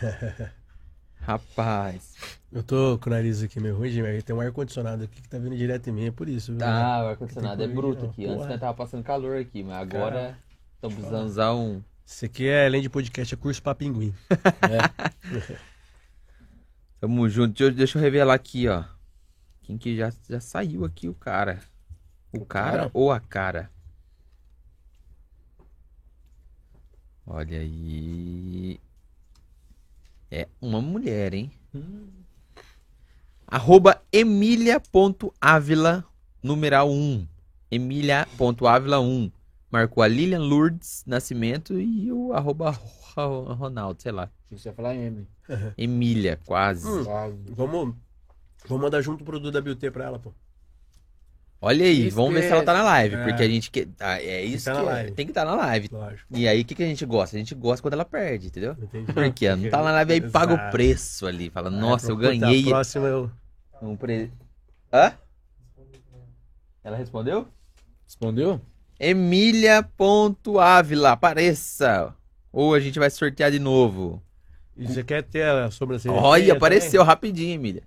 rapaz. Eu tô com o nariz aqui meio ruim, mas tem um ar-condicionado aqui que tá vindo direto em mim, é por isso. viu? Tá, o ar-condicionado é bruto aqui. Antes Porra. nós tava passando calor aqui, mas agora estamos precisando usar um. Isso aqui é, além de podcast, é curso pra pinguim. É. Tamo junto. Deixa eu, deixa eu revelar aqui, ó. Quem que já, já saiu aqui, o cara. O, O cara, cara? ou a cara? Olha aí. É uma mulher, hein? Arroba emilia.avila, numeral 1. Emilia.avila 1. Marcou a Lilian Lourdes Nascimento e o arroba Ro- Ronaldo, sei lá. Achei que você ia falar Emily. Emília, quase. Hum. Vamos, vamos mandar junto o produto da Beauty pra ela, pô. Olha aí, Isso vamos ver que se ela é- tá na live, é. porque a gente quer. ah, é isso tá que na é, live. tem que estar na live. Lógico. E aí, o que, que a gente gosta? A gente gosta quando ela perde, entendeu? Entendi. Porque ela não tá na live aí, paga o Exato. preço ali. Fala, nossa, eu Puta, ganhei A próxima eu. um pre... Hã? Ela respondeu? Respondeu? Emília.ávila, apareça! Ou a gente vai sortear de novo. E você quer ter a sobrancelha? Olha, apareceu rapidinho, Emília.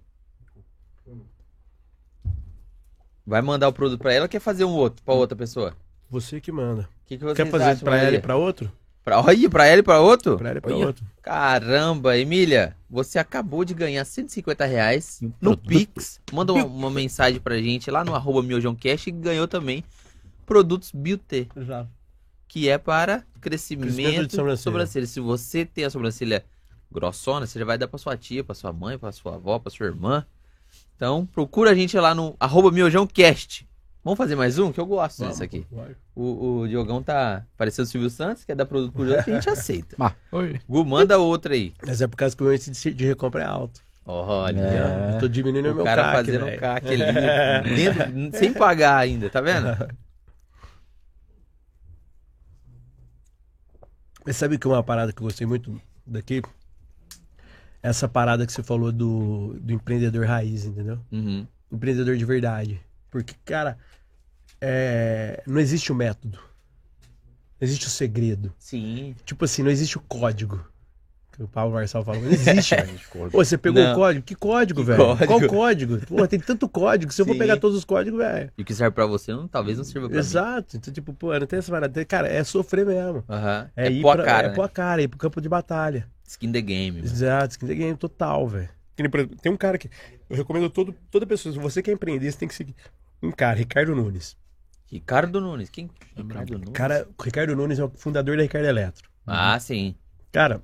Vai mandar o produto pra ela ou quer fazer um outro, pra outra pessoa? também? Você que manda. Que, que Quer fazer pra ela e pra outro? Pra... Olha, pra ela e pra outro? Pra ela e pra Olha. outro. Caramba, Emília, você acabou de ganhar 150 reais no. Pix. Manda uma, uma mensagem pra gente lá no arroba miojãocast e ganhou também produtos Beauty, Exato. que é para crescimento, Crescimento de sobrancelha. sobrancelha. Se você tem a sobrancelha grossona, você já vai dar pra sua tia, pra sua mãe, pra sua avó, pra sua irmã. Então, procura a gente lá no arroba miojãocast. Vamos fazer mais um? Que eu gosto disso aqui. O, o Diogão tá parecendo o Silvio Santos, quer dar produto pro outro, a gente aceita. Oi. Gu, manda outra aí. Mas é por causa que o índice de- recompra é alto. Olha. É. Eu tô diminuindo o O meu cara fazendo um CAC ali, dentro- sem pagar ainda, tá vendo? Mas sabe que uma parada que eu gostei muito daqui? Essa parada que você falou do, do empreendedor raiz, entendeu? Uhum. Empreendedor de verdade. Porque, cara, é, não existe o método. Não existe o segredo. Sim. Tipo assim, não existe o código. Que o Paulo Marçal falou. Não existe, velho. Pô, você pegou Não. o código? Que código, Que velho? código? Qual código? Pô, tem tanto código. Se eu Sim. pegar todos os códigos, velho. E o que serve pra você, não, talvez não sirva pra mim. Exato. Então, tipo, pô, não tem essa parada. Cara, é sofrer mesmo. Aham. É, É, ir pôr a pra- cara, É né? pôr a cara, ir pro campo de batalha. Skin the game. mano. Exato, skin the game total, velho. Tem um cara que. Eu recomendo todo, toda pessoa. Se você quer empreender, você tem que seguir. Um cara, Ricardo Nunes. Ricardo Nunes. Quem? Ricardo Nunes? Cara, o Ricardo Nunes é o fundador da Ricardo Eletro. Ah, sim. Cara,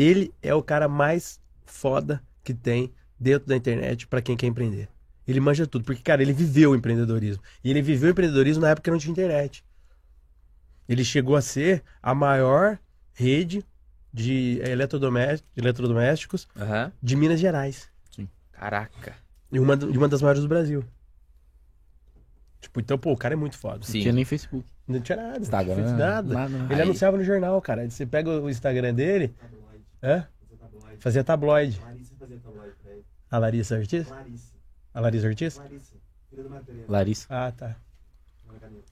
ele é o cara mais foda que tem dentro da internet pra quem quer empreender. Ele manja tudo, porque, cara, ele viveu o empreendedorismo. E ele viveu o empreendedorismo na época que não tinha internet. Ele chegou a ser a maior rede de de eletrodomésticos Aham. de Minas Gerais. Caraca. E uma, e uma das maiores do Brasil. Tipo, então, pô, o cara é muito foda. Não Sim. tinha nem Facebook. Não tinha nada. Instagram. Não nada. nada. Ele Aí. anunciava no jornal, cara. Você pega o Instagram dele. Hã? Fazia tabloide. A Larissa Ortiz? A Larissa Ortiz? Larissa. Ah, tá.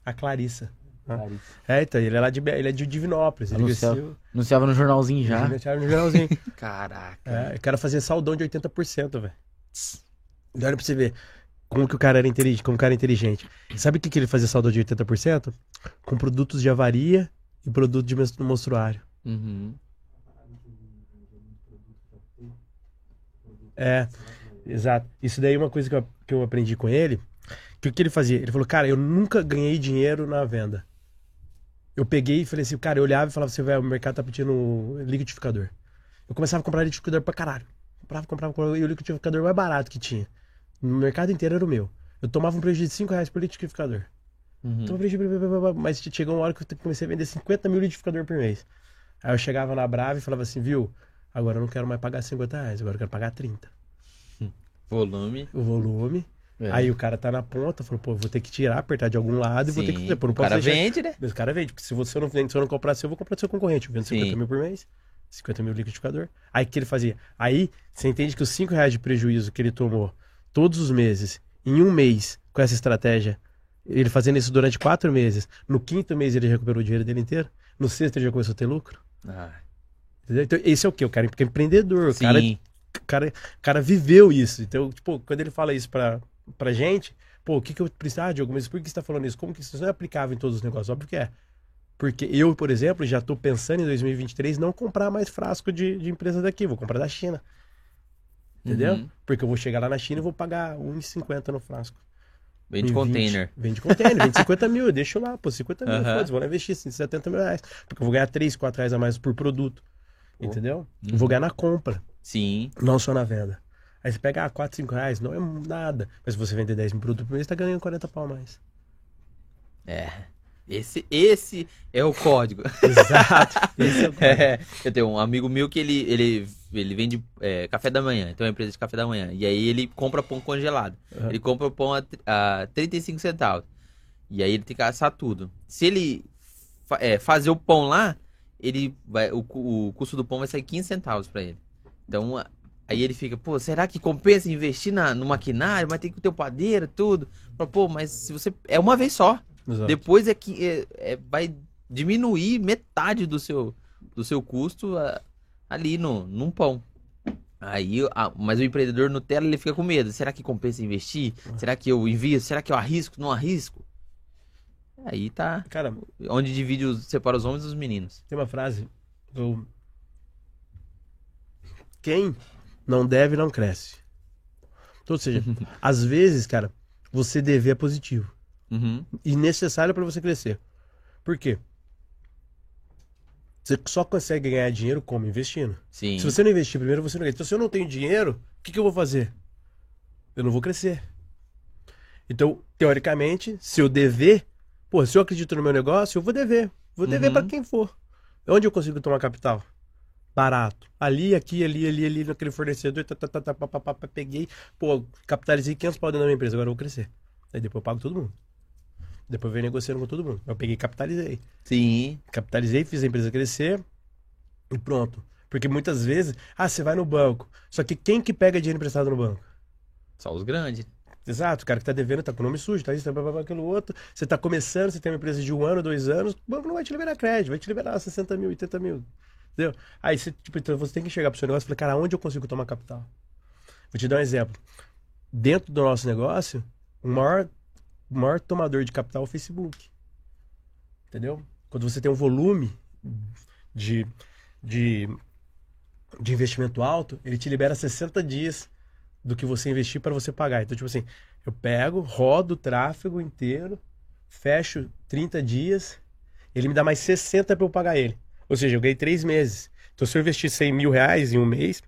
A Clarissa. Ah. Larissa. É, então, ele é lá de, ele é de Divinópolis. Ele Anunciava. cresceu. Anunciava no jornalzinho já. Anunciava no jornalzinho. Caraca. É, o cara fazia saldão de 80%, velho. E Olha pra você ver como que o cara era inteligente, como o cara é inteligente. Sabe o que, que ele fazia saldão de 80%? Com produtos de avaria e produto de menstru- monstruário. Uhum. É, exato. Isso daí é uma coisa que eu, que eu aprendi com ele. Que o que ele fazia? Ele falou, cara, eu nunca ganhei dinheiro na venda. Eu peguei e falei assim, cara, eu olhava e falava assim, velho, o mercado tá pedindo liquidificador. Eu começava a comprar liquidificador pra caralho. Comprava, comprava, comprava, e o liquidificador mais barato que tinha. No mercado inteiro era o meu. Eu tomava um prejuízo de 5 reais por liquidificador. Uhum. Então, blá, mas chegou uma hora que eu comecei a vender 50 mil liquidificador por mês. Aí eu chegava na Brava e falava assim, viu, agora eu não quero mais pagar 50 reais, agora eu quero pagar 30. Volume. O volume. É. Aí o cara tá na ponta, falou, pô, vou ter que tirar, apertar de algum lado e vou ter que. Pô, não O posso cara deixar- vende, né? Mas o cara vende, porque se você não vende, se eu não comprar seu, eu vou comprar do seu concorrente. Eu vendo 50 Sim. mil por mês. 50 mil liquidificador. Aí o que ele fazia? Aí você entende que os 5 reais de prejuízo que ele tomou todos os meses, em um mês, com essa estratégia, ele fazendo isso durante quatro meses, no quinto mês ele recuperou o dinheiro dele inteiro, no sexto ele já começou a ter lucro. Ah, Entendeu? Então, esse é o quê? O cara é empreendedor, o sim. cara, o cara, cara viveu isso. Então, tipo, quando ele fala isso pra, pra gente, pô, o que que eu preciso? Ah, Diogo, mas por que você tá falando isso? Como que isso não é aplicável em todos os negócios? Óbvio que é. Porque eu, por exemplo, já tô pensando em 2023 não comprar mais frasco de, de empresa daqui, vou comprar da China. Entendeu? Uhum. Porque eu vou chegar lá na China e vou pagar 1,50 no frasco. Vende 1,20. container. Vende container, vende 50 mil, eu deixo lá, pô, 50 mil, Aham. foda-se, vou lá investir assim, 70 mil reais. Porque eu vou ganhar 3, 4 reais a mais por produto. Entendeu? Uhum. Vou ganhar na compra, Sim. não só na venda. Aí você pega, ah, 4, 5 reais, não é nada. Mas se você vender 10 mil produtos por mês, tá ganhando 40 pau a mais. É. Esse, esse é o código. Exato. Esse é o É, eu tenho um amigo meu que ele, ele, ele vende é, café da manhã, então é uma empresa de café da manhã. E aí ele compra pão congelado. Aham. Ele compra o pão a, a 35 centavos. E aí ele tem que assar tudo. Se ele é, fazer o pão lá, ele vai, o, o custo do pão vai sair 15 centavos pra ele. Então a- aí ele fica, pô, será que compensa investir na, no maquinário? Vai ter que ter o padeiro, tudo. Pô, mas se você. É uma vez só. Exato. Depois é que é- é- vai diminuir metade do seu, do seu custo ah, ali no, num pão. Aí, ah, mas o empreendedor Nutella ele fica com medo. Será que compensa investir? Será que eu invisto? Será que eu arrisco? Não arrisco? Aí tá Cara, onde divide os, separa os homens dos meninos. tem uma frase do. Quem não deve, não cresce. Então, ou seja, às vezes, cara, você dever é positivo. Uhum. e necessário para você crescer. Por quê? Você só consegue ganhar dinheiro como investindo. Sim. Se você não investir primeiro, você não ganha. Então, se eu não tenho dinheiro, o que, que eu vou fazer? Eu não vou crescer. Então, teoricamente, se eu dever, pô, se eu acredito no meu negócio, eu vou dever. Vou dever Uhum. para quem for. Onde eu consigo tomar capital? Barato. Ali, aqui, ali, ali, ali, naquele fornecedor, tá, tá, tá, tá, pá, pá, pá, pá, peguei, pô, capitalizei 500 pau dentro da minha empresa, agora eu vou crescer. Aí depois eu pago todo mundo. Depois eu venho negociando com todo mundo. Eu peguei e capitalizei. Sim. Capitalizei, fiz a empresa crescer e pronto. Porque muitas vezes, ah, você vai no banco. Só que quem que pega dinheiro emprestado no banco? Só os grandes. Exato, o cara que tá devendo tá com o nome sujo, tá isso, tá blá, aquilo outro. Você tá começando, você tem uma empresa de um ano, dois anos, o banco não vai te liberar crédito, vai te liberar 60 mil, 80 mil. Entendeu? Aí você, tipo, então você tem que chegar pro seu negócio e falar, cara, onde eu consigo tomar capital? Vou te dar um exemplo. Dentro do nosso negócio, o maior, o maior tomador de capital é o Facebook. Entendeu? Quando você tem um volume de, de, de investimento alto, ele te libera 60 dias do que você investir para você pagar. Então, tipo assim, eu pego, rodo o tráfego inteiro, fecho 30 dias, ele me dá mais 60 para eu pagar ele. Ou seja, eu ganhei 3 meses. Então, se eu investir 100 mil reais em um mês,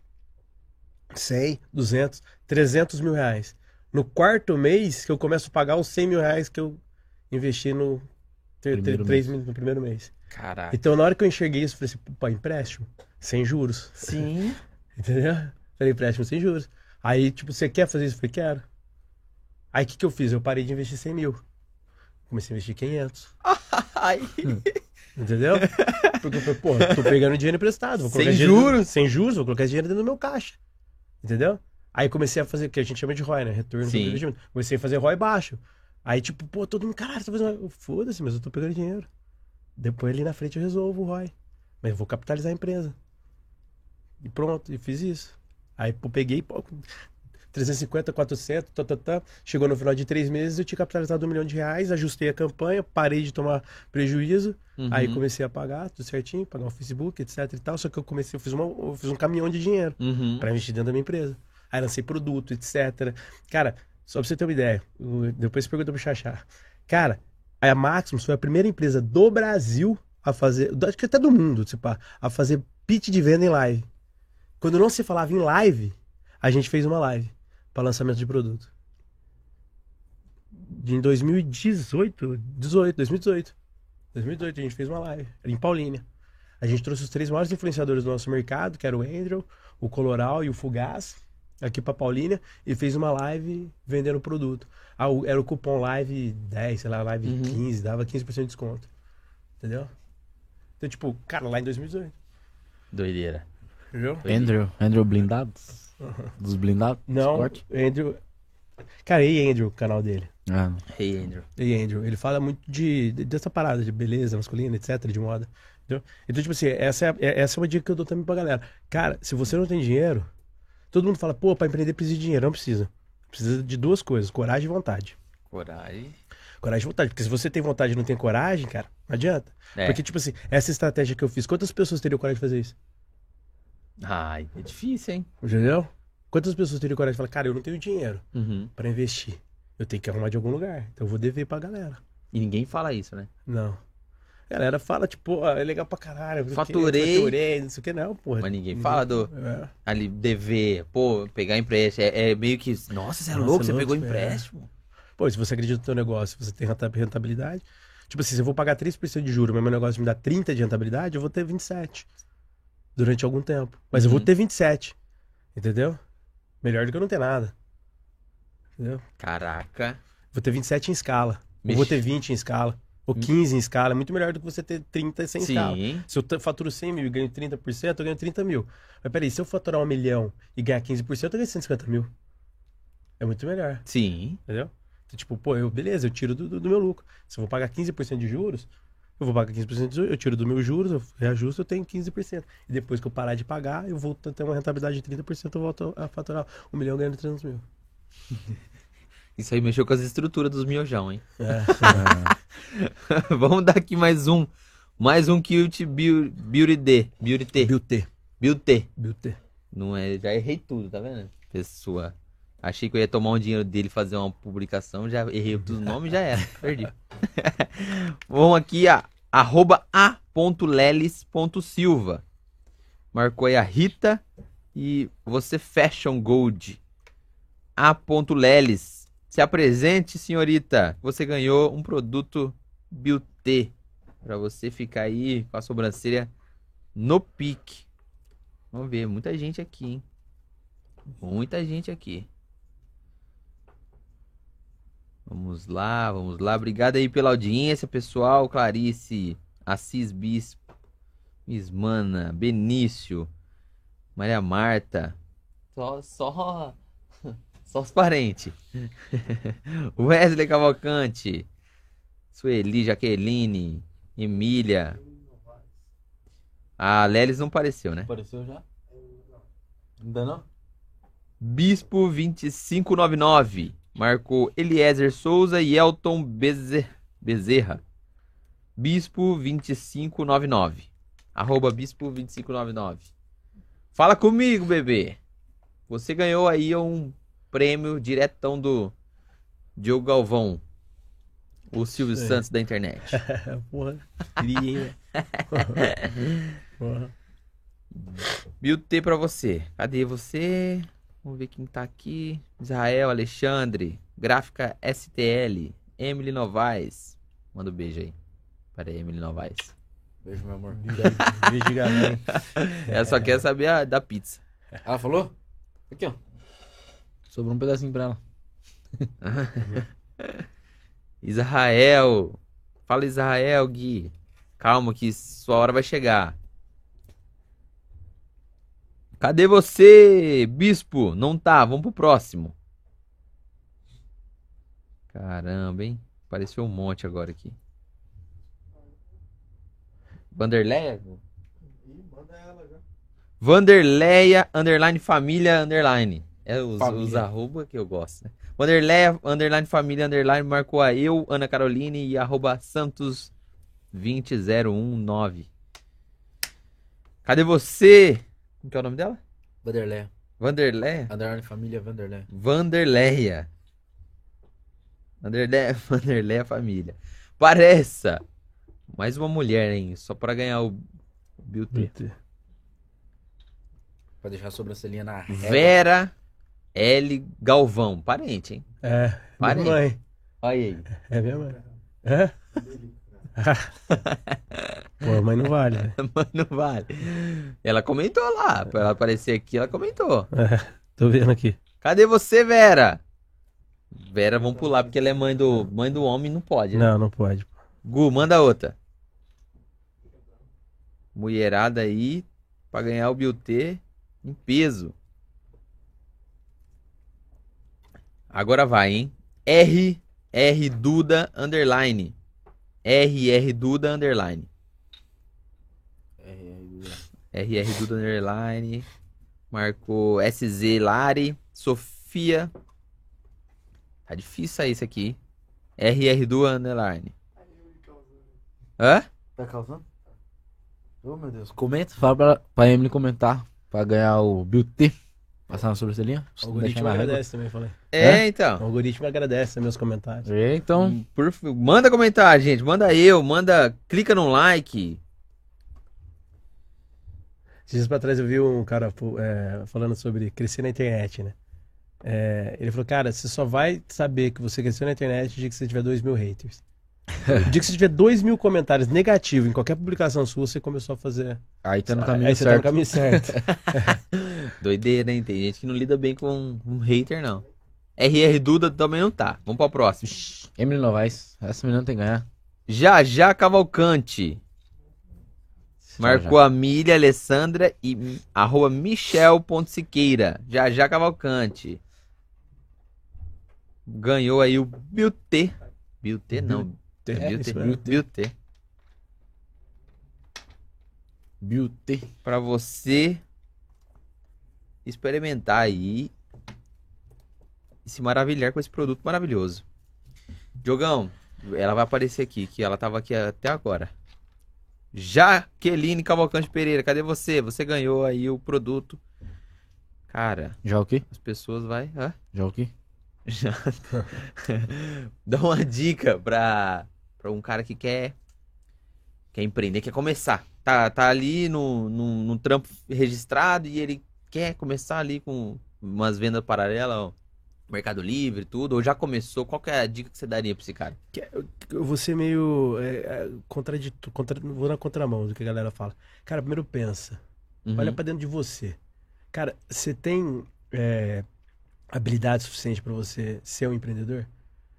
100, 200, 300 mil reais. No quarto mês que eu começo a pagar os 100 mil reais que eu investi no, ter, Primeiro três mil no primeiro mês. Caraca. Então, na hora que eu enxerguei isso, eu falei assim, pô, empréstimo, sem juros. Sim. Entendeu? Falei, empréstimo sem juros. Aí, tipo, você quer fazer isso? Eu falei, quero. Aí, o que, que eu fiz? Eu parei de investir 100 mil. Comecei a investir 500. Ai. Entendeu? Porque eu falei, pô, tô pegando dinheiro emprestado. Vou colocar Sem juros? Sem juros, vou colocar esse dinheiro dentro do meu caixa. Entendeu? Aí comecei a fazer o que a gente chama de ROI, né? Retorno Sim. investimento. Comecei a fazer ROI baixo. Aí, tipo, pô, todo mundo, caralho, tá fazendo. ROI?" Foda-se, mas eu tô pegando dinheiro. Depois ali na frente eu resolvo o ROI. Mas eu vou capitalizar a empresa. E pronto, e fiz isso. Aí, pô, peguei, pô, 350, 400, tá, tá, tá. Chegou no final de três meses, eu tinha capitalizado um milhão de reais, ajustei a campanha, parei de tomar prejuízo. Uhum. Aí comecei a pagar tudo certinho, pagar o Facebook, etc e tal. Só que eu comecei, eu fiz, uma, eu fiz um caminhão de dinheiro Uhum. para investir dentro da minha empresa. Aí lancei produto, etc. Cara, só pra você ter uma ideia, depois você pergunta pro Xaxá. Cara, a Maximus foi a primeira empresa do Brasil a fazer, acho que até do mundo, tipo, a fazer pitch de venda em live. Quando não se falava em live, a gente fez uma live para lançamento de produto. Em 2018, 18, 2018. 2018 a gente fez uma live, era em Paulínia. A gente trouxe os três maiores influenciadores do nosso mercado, que era o Andrew, o Coloral e o Fugaz, aqui pra Paulínia, e fez uma live vendendo o produto. Ah, era o cupom Live 10, sei lá, Live Uhum. 15, dava 15% de desconto. Entendeu? Então, tipo, cara, lá em 2018. Doideira. Entendeu? Andrew, Andrew Blindados? Dos blindados? Não, Esporte? Andrew. Cara, e Andrew, o canal dele. Ah, Hey, Andrew. E Andrew, ele fala muito de, de- dessa parada de beleza masculina, etc, de moda. Entendeu? Então, tipo assim, essa é, é- essa é uma dica que eu dou também pra galera. Cara, se você não tem dinheiro, todo mundo fala, pô, pra empreender precisa de dinheiro. Não precisa. Precisa de duas coisas, coragem e vontade. Coragem. Coragem e vontade. Porque se você tem vontade e não tem coragem, cara, não adianta. É. Porque, tipo assim, essa estratégia que eu fiz, quantas pessoas teriam coragem de fazer isso? Ai, é difícil, hein? Entendeu? Quantas pessoas teriam coragem de falar, cara, eu não tenho dinheiro Uhum. pra investir. Eu tenho que arrumar de algum lugar. Então eu vou dever pra galera. E ninguém fala isso, né? Não. A galera fala, tipo, ó, é legal pra caralho. o quê, Faturei. Faturei, não sei o que, não, porra. Mas ninguém fala do- É. Ali, dever, pô, pegar empréstimo. É, é meio que. Nossa, você é Nossa, louco, você louco, pegou é. empréstimo. Pô, se você acredita no teu negócio, você tem renta- rentabilidade. Tipo assim, se eu vou pagar 3% de juros, mas meu negócio me dá 30% de rentabilidade, eu vou ter 27% durante algum tempo. Mas eu vou Uhum. ter 27%. Entendeu? Melhor do que eu não ter nada. Entendeu? Caraca. Vou ter 27 em escala. Ou vou ter 20 em escala. Ou 15 em escala. É muito melhor do que você ter 30 sem escala. Sim. Se eu faturo 100 mil e ganho 30%, eu ganho 30 mil. Mas peraí, se eu faturar um milhão e ganhar 15%, eu ganho 150 mil. É muito melhor, Sim. entendeu? Então, tipo, pô, eu, beleza, eu tiro do, do- do meu lucro. Se eu vou pagar 15% de juros, eu vou pagar 15% de juros, eu tiro do meu juros, eu reajusto, eu tenho 15%. E depois que eu parar de pagar, eu volto a ter uma rentabilidade de 30%, eu volto a faturar um milhão ganhando 300 mil. Isso aí mexeu com as estruturas dos miojão, hein? É. Vamos dar aqui mais um. Mais um Cute Beau- Beauty D. Beauty T. Beauty. Beauty. Beauty. Não é, já errei tudo, tá vendo? Pessoa. Achei que eu ia tomar um dinheiro dele fazer uma publicação, já errei os nomes já era. Perdi. Vamos aqui, a, arroba a.lelis.silva. Marcou aí a Rita e você Fashion Gold. A.lelis. Se apresente, senhorita. Você ganhou um produto Beauty. Pra você ficar aí com a sobrancelha no pique. Vamos ver, muita gente aqui, hein? Muita gente aqui. Vamos lá, vamos lá. Obrigado aí pela audiência, pessoal. Clarice, Assis Bispo, Ismana, Benício, Maria Marta. Só, só, só os parentes. Wesley Cavalcante, Sueli, Jaqueline, Emília. A Lelis não apareceu, né? Apareceu já? Ainda não? Bispo 2599. Marcou Eliezer Souza e Elton Beze- Bezerra. Bispo 2599. Arroba Bispo 2599. Fala comigo, bebê. Você ganhou aí um prêmio diretão do Diogo Galvão. O Silvio. Santos da internet. Porra, queria, velho? Porra. Beauty pra você. Cadê você? Vamos ver quem tá aqui. Israel, Alexandre, Gráfica STL, Emily Novaes. Manda um beijo aí. Para Emily Novaes. Beijo, meu amor. De galera. Ela só quer saber a, da pizza. Ela falou? Aqui, ó. Sobrou um pedacinho pra ela. Israel. Fala Israel, Gui. Calma que sua hora vai chegar. Cadê você, bispo? Não tá, vamos pro próximo. Caramba, hein? Apareceu um monte agora aqui. Vanderleia? Vanderleia, underline família, underline. É os, Família. os arroba que eu gosto, né? Vanderleia, underline família, underline, marcou a eu, Ana Caroline e arroba Santos 20019. Cadê você? Como que é o nome dela? Vanderlé. Vanderleia? Underline família Vanderlé. Vanderleia. Vanderleia, Vanderleia família. Pareça. Mais uma mulher, hein? Só pra ganhar o Beauty. Beauty. Pra deixar a sobrancelhinha na régua. Vera L. Galvão. Parente, hein? É, minha Parente. mãe. Olha aí. É minha mãe. É? Pô, mãe não vale, né? Mas não vale. Ela comentou lá. Pra ela aparecer aqui, ela comentou. É, tô vendo aqui. Cadê você, Vera? Vera, vamos pular, porque ela é mãe do, mãe do homem, não pode, né? Não, não pode. Gu, manda outra. Mulherada aí, pra ganhar o Biltê em peso. Agora vai, hein? R, R Duda, underline. R, R Duda, underline. R, R Duda, underline. Marcou SZ Lari, Sofia. Tá difícil sair isso aqui. R, R Duda, underline. Hã? Tá causando? Oh, meu Deus. Comenta, fala pra, pra Emily comentar. Pra ganhar o Beauty. Passar na sobrancelhinha. O algoritmo agradece também, falei. É, O então. algoritmo agradece meus comentários. É, então. Por fa- manda comentário, gente. Manda eu, manda. Clica no like. Dias pra trás eu vi um cara é, falando sobre crescer na internet, né? É, ele falou, cara, você só vai saber que você cresceu na internet dia que você tiver 2 mil haters. Dia que você tiver 2 mil comentários negativos em qualquer publicação sua, você começou a fazer. Aí tá no caminho Aí você tá no certo. caminho certo. Doideira, hein? Tem gente que não lida bem com um hater, não. RR Duda também não tá. Vamos pra próxima. Emily Novaes. Essa menina tem que ganhar. Já Já Cavalcante. Marcou a Milha, Alessandra e arroba Michel.siqueira. Já Já Cavalcante. Ganhou aí o Biltê. Biltê não. É É, mesmo. Biltê. Beauty. Pra você experimentar aí e se maravilhar com esse produto maravilhoso. Diogão, ela vai aparecer aqui, que ela tava aqui até agora. Jaqueline Cavalcante Pereira, cadê você? Você ganhou aí o produto. Cara, Já o quê? as pessoas vai, hã? Já o quê? Já. Dá uma dica pra, pra um cara que quer, quer empreender, quer começar. Tá, tá ali no, no, no trampo registrado e ele quer começar ali com umas vendas paralelas, ó, Mercado Livre, tudo, ou já começou. Qual que é a dica que você daria pra esse cara? Que Eu vou ser meio é, é, contradito, contra, vou na contramão do que a galera fala. Cara, primeiro pensa. Uhum. Olha pra dentro de você. Cara, você tem é, habilidade suficiente pra você ser um empreendedor?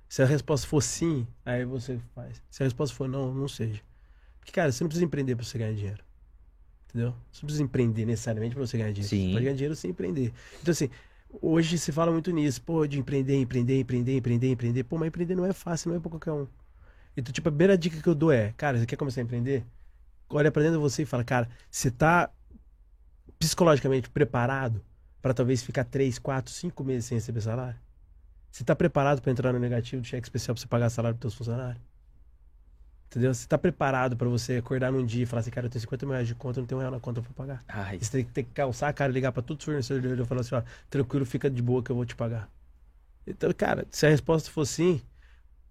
Se a resposta for sim, aí você faz. Se a resposta for não, não seja. Porque, cara, você não precisa empreender pra você ganhar dinheiro. Entendeu? Você não precisa empreender necessariamente pra você ganhar dinheiro. Sim. Você pode ganhar dinheiro sem empreender. Então, assim, hoje se fala muito nisso. Pô, de empreender, empreender, empreender, empreender, empreender. Pô, mas empreender não é fácil, não é pra qualquer um. Então, tipo, a primeira dica que eu dou é, cara, você quer começar a empreender? Olha pra dentro de você e fala, cara, você tá psicologicamente preparado para talvez ficar 3, 4, 5 meses sem receber salário? Você tá preparado para entrar no negativo de cheque especial para você pagar salário pros teus funcionários? Entendeu? Você tá preparado para você acordar num dia e falar assim, cara, eu tenho 50 mil reais de conta, eu não tenho um real na conta pra pagar. Ai, Você tem que ter que calçar a cara, ligar para todos os fornecedores e falar assim, ó, tranquilo, fica de boa que eu vou te pagar. Então, cara, se a resposta for sim, o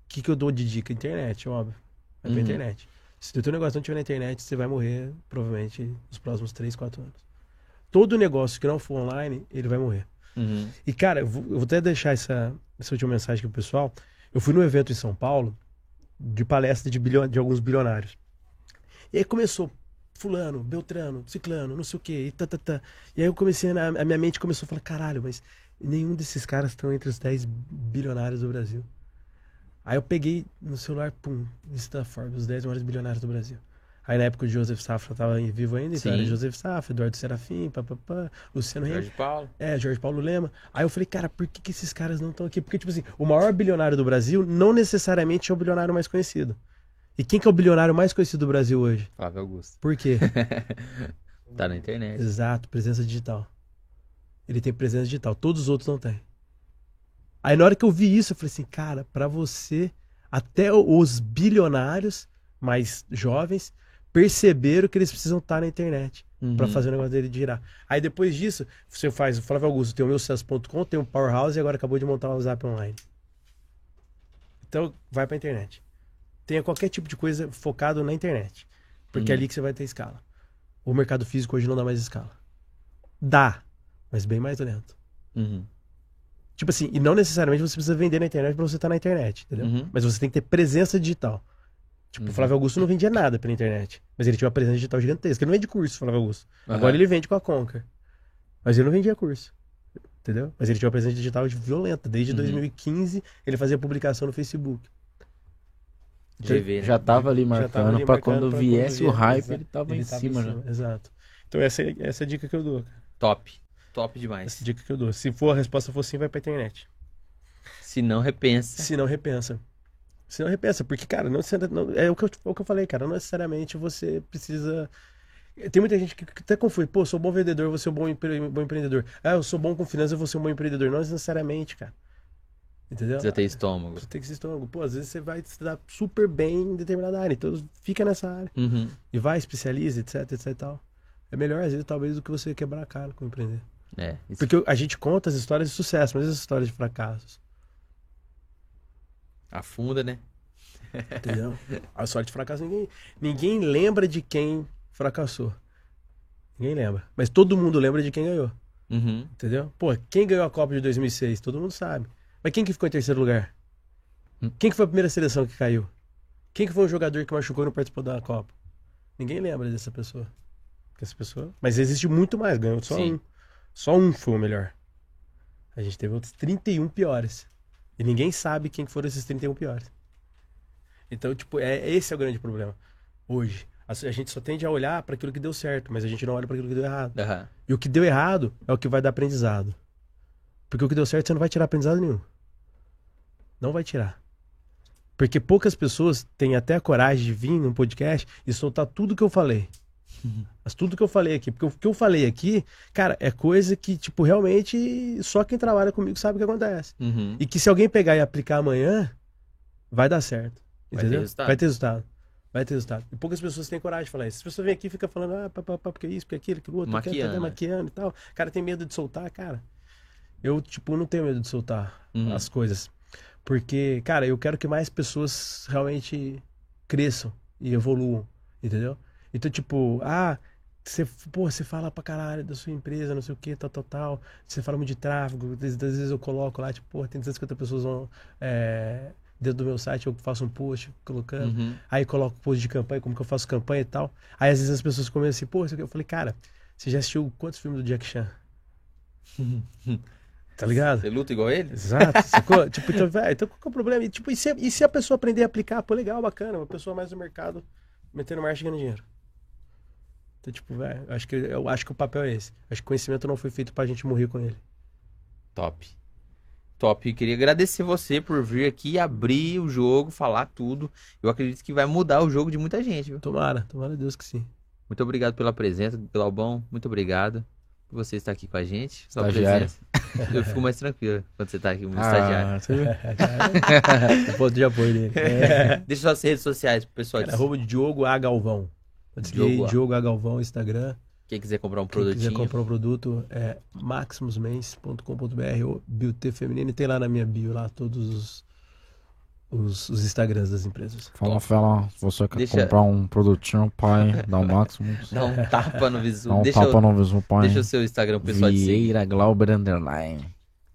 que, que eu dou de dica? Internet, óbvio. Vai pra Uhum. internet. Se o teu negócio não estiver na internet, você vai morrer, provavelmente, nos próximos 3, 4 anos. Todo negócio que não for online, ele vai morrer. uhum. E, cara, eu vou, eu vou até deixar essa, essa última mensagem aqui pro pessoal. Eu fui num evento em São Paulo, de palestra de, de alguns bilionários. E aí começou, fulano, beltrano, ciclano, não sei o quê, e tá, tá, tá. E aí eu comecei, a, a minha mente começou a falar, caralho, mas nenhum desses caras estão entre os 10 bilionários do Brasil. Aí eu peguei no celular, pum, lista Forbes, os 10 maiores bilionários do Brasil. Aí na época o Joseph Safra estava vivo ainda, então Sim. era Joseph Safra, Eduardo Serafim, papapá, Luciano. Jorge Paulo. É, Jorge Paulo Lema. Aí eu falei, cara, por que, que esses caras não estão aqui? Porque, tipo assim, o maior bilionário do Brasil não necessariamente é o bilionário mais conhecido. E quem que é o bilionário mais conhecido do Brasil hoje? Flávio Augusto. Por quê? Tá na internet. Exato, presença digital. Ele tem presença digital, todos os outros não têm. Aí na hora que eu vi isso, eu falei assim, cara, pra você, até os bilionários mais jovens perceberam que eles precisam estar na internet. Pra Uhum. fazer o negócio dele girar. Aí depois disso, você faz o Flávio Augusto, tem o meu sucesso.com, tem o Powerhouse e agora acabou de montar o Zap Online. Então, vai pra internet. Tenha qualquer tipo de coisa focado na internet. Porque é Uhum. ali que você vai ter escala. O mercado físico hoje não dá mais escala. Dá, mas bem mais lento. Uhum. Tipo assim, e não necessariamente você precisa vender na internet pra você estar na internet, entendeu? Uhum. Mas você tem que ter presença digital. Tipo, Uhum. o Flávio Augusto não vendia nada pela internet. Mas ele tinha uma presença digital gigantesca. Ele não vende curso, Flávio Augusto. Agora Aham. ele vende com a Conquer. Mas ele não vendia curso. Entendeu? Mas ele tinha uma presença digital violenta. Desde Uhum. 2015, ele fazia publicação no Facebook. Então, né? Já tava ali marcando tava ali pra marcando quando pra viesse quando o hype, ele tava ele em tava cima já. Exato. Então essa, é- essa é a dica que eu dou. cara. Top. Top demais. Essa é a dica que eu dou. Se for a resposta for sim, vai pra internet. Se não, repensa. Se não, repensa. Se não, repensa. Porque, cara, não, não- é o que, eu, é o que eu falei, cara. Não necessariamente você precisa. Tem muita gente que até confunde. Pô, sou bom vendedor, vou ser um bom, empre- bom empreendedor. Ah, eu sou bom com finanças, vou ser um bom empreendedor. Não necessariamente, cara. Entendeu? Precisa ter estômago. Você tem que ser estômago. Pô, às vezes você vai se dar super bem em determinada área. Então fica nessa área. Uhum. E vai, especializa, etc, etc e tal. É melhor, às vezes, talvez, do que você quebrar a cara com empreender. É. Isso Porque a gente conta as histórias de sucesso, mas as histórias de fracassos. Afunda, né? Entendeu? A história de fracasso, ninguém, ninguém lembra de quem fracassou. Ninguém lembra. Mas todo mundo lembra de quem ganhou. Uhum. Entendeu? Pô, quem ganhou a Copa de 2006? Todo mundo sabe. Mas quem que ficou em terceiro lugar? Quem que foi a primeira seleção que caiu? Quem que foi o jogador que machucou e não participou da Copa? Ninguém lembra dessa pessoa. Essa pessoa. Mas existe muito mais, ganhou só Sim. um. Só um foi o melhor. A gente teve outros 31 piores. E ninguém sabe quem foram esses 31 piores. Então, tipo, é, esse é o grande problema. Hoje. A, a gente só tende a olhar para aquilo que deu certo, mas a gente não olha para aquilo que deu errado. Aham. E o que deu errado é o que vai dar aprendizado. Porque o que deu certo você não vai tirar aprendizado nenhum. Não vai tirar. Porque poucas pessoas têm até a coragem de vir num podcast e soltar tudo que eu falei. Mas tudo que eu falei aqui. Porque o que eu falei aqui, cara, é coisa que, tipo, realmente só quem trabalha comigo sabe o que acontece. Uhum. E que se alguém pegar e aplicar amanhã, vai dar certo. Vai ter Entendeu? resultado. Vai ter resultado. Vai ter resultado. E poucas pessoas têm coragem de falar isso. As pessoas vêm aqui e ficam falando, ah, pá, pá, pá, porque isso, porque aquilo, aquilo outro, Maquiando, maquiando, né? maquiando e tal. Cara, tem medo de soltar, cara. Eu, tipo, não tenho medo de soltar Uhum. as coisas. Porque, cara, eu quero que mais pessoas realmente cresçam e evoluam, entendeu? Então, tipo, ah, você, pô, você fala pra caralho da sua empresa, não sei o que, tal, tal, tal. Você fala muito de tráfego, às às vezes eu coloco lá, tipo, pô, tem 250 pessoas vão, é, dentro do meu site, eu faço um post colocando. Uhum. Aí coloco post de campanha, como que eu faço campanha e tal. Aí às vezes as pessoas começam assim, pô, eu falei, cara, você já assistiu quantos filmes do Jack Chan? tá ligado? Você luta igual ele? Exato, sacou? tipo, então, velho, então qual que é o problema? E, tipo, e, se, e se a pessoa aprender a aplicar? Pô, legal, bacana, uma pessoa mais no mercado, metendo marcha e ganhando dinheiro. Então, tipo, velho, eu acho que, eu acho que o papel é esse. Acho que o conhecimento não foi feito pra gente morrer com ele. Top. Top. Queria agradecer você por vir aqui abrir o jogo, falar tudo. Eu acredito que vai mudar o jogo de muita gente, viu? Tomara, tomara a Deus que sim. Muito obrigado pela presença, Glaubão. Muito obrigado por você estar aqui com a gente. Sua Estagiário. presença. Eu fico mais tranquilo quando você está aqui como Ah, estagiário. você ponto de apoio dele. Deixa suas redes sociais pro pessoal. Cara, arroba Diogo A. Galvão. Aí, Diogo A. Diogo A. Galvão, Instagram. Quem quiser comprar um Quem quiser comprar um produto é maximusmens.com.br ou Beauty Feminino. E tem lá na minha bio lá todos os, os, os Instagrams das empresas. Fala, fala, se você quer Deixa- comprar um produtinho, pai, dá o máximo. Dá um tapa no visu. Dá um deixa, tapa o- no visu, pai. deixa o seu Instagram pro pessoal te seguir. Vieira Glauber Underline.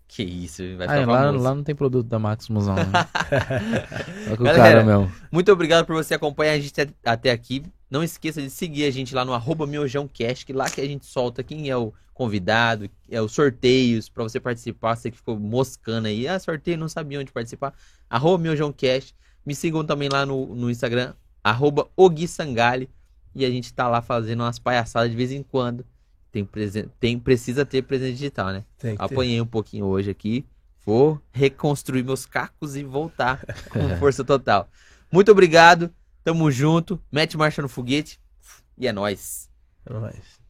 Que isso, vai Aí, ficar lá, famoso. lá não tem produto da Maximus, não. Né? Só que o Galera, cara, meu. Muito obrigado por você acompanhar a gente at- até aqui. Não esqueça de seguir a gente lá no arroba miojãocast, que lá que a gente solta quem é o convidado, é os sorteios pra você participar. Você que ficou moscando aí, ah, sorteio, não sabia onde participar. Arroba miojãocast. Me sigam também lá no, no Instagram, arroba Ogui Sangali. E a gente tá lá fazendo umas palhaçadas de vez em quando. Tem, tem precisa ter presente digital, né? Tem que ter. Apanhei um pouquinho hoje aqui. Vou reconstruir meus cacos e voltar com força total. Muito obrigado. Tamo junto. Mete marcha no foguete. E é nóis. É nóis.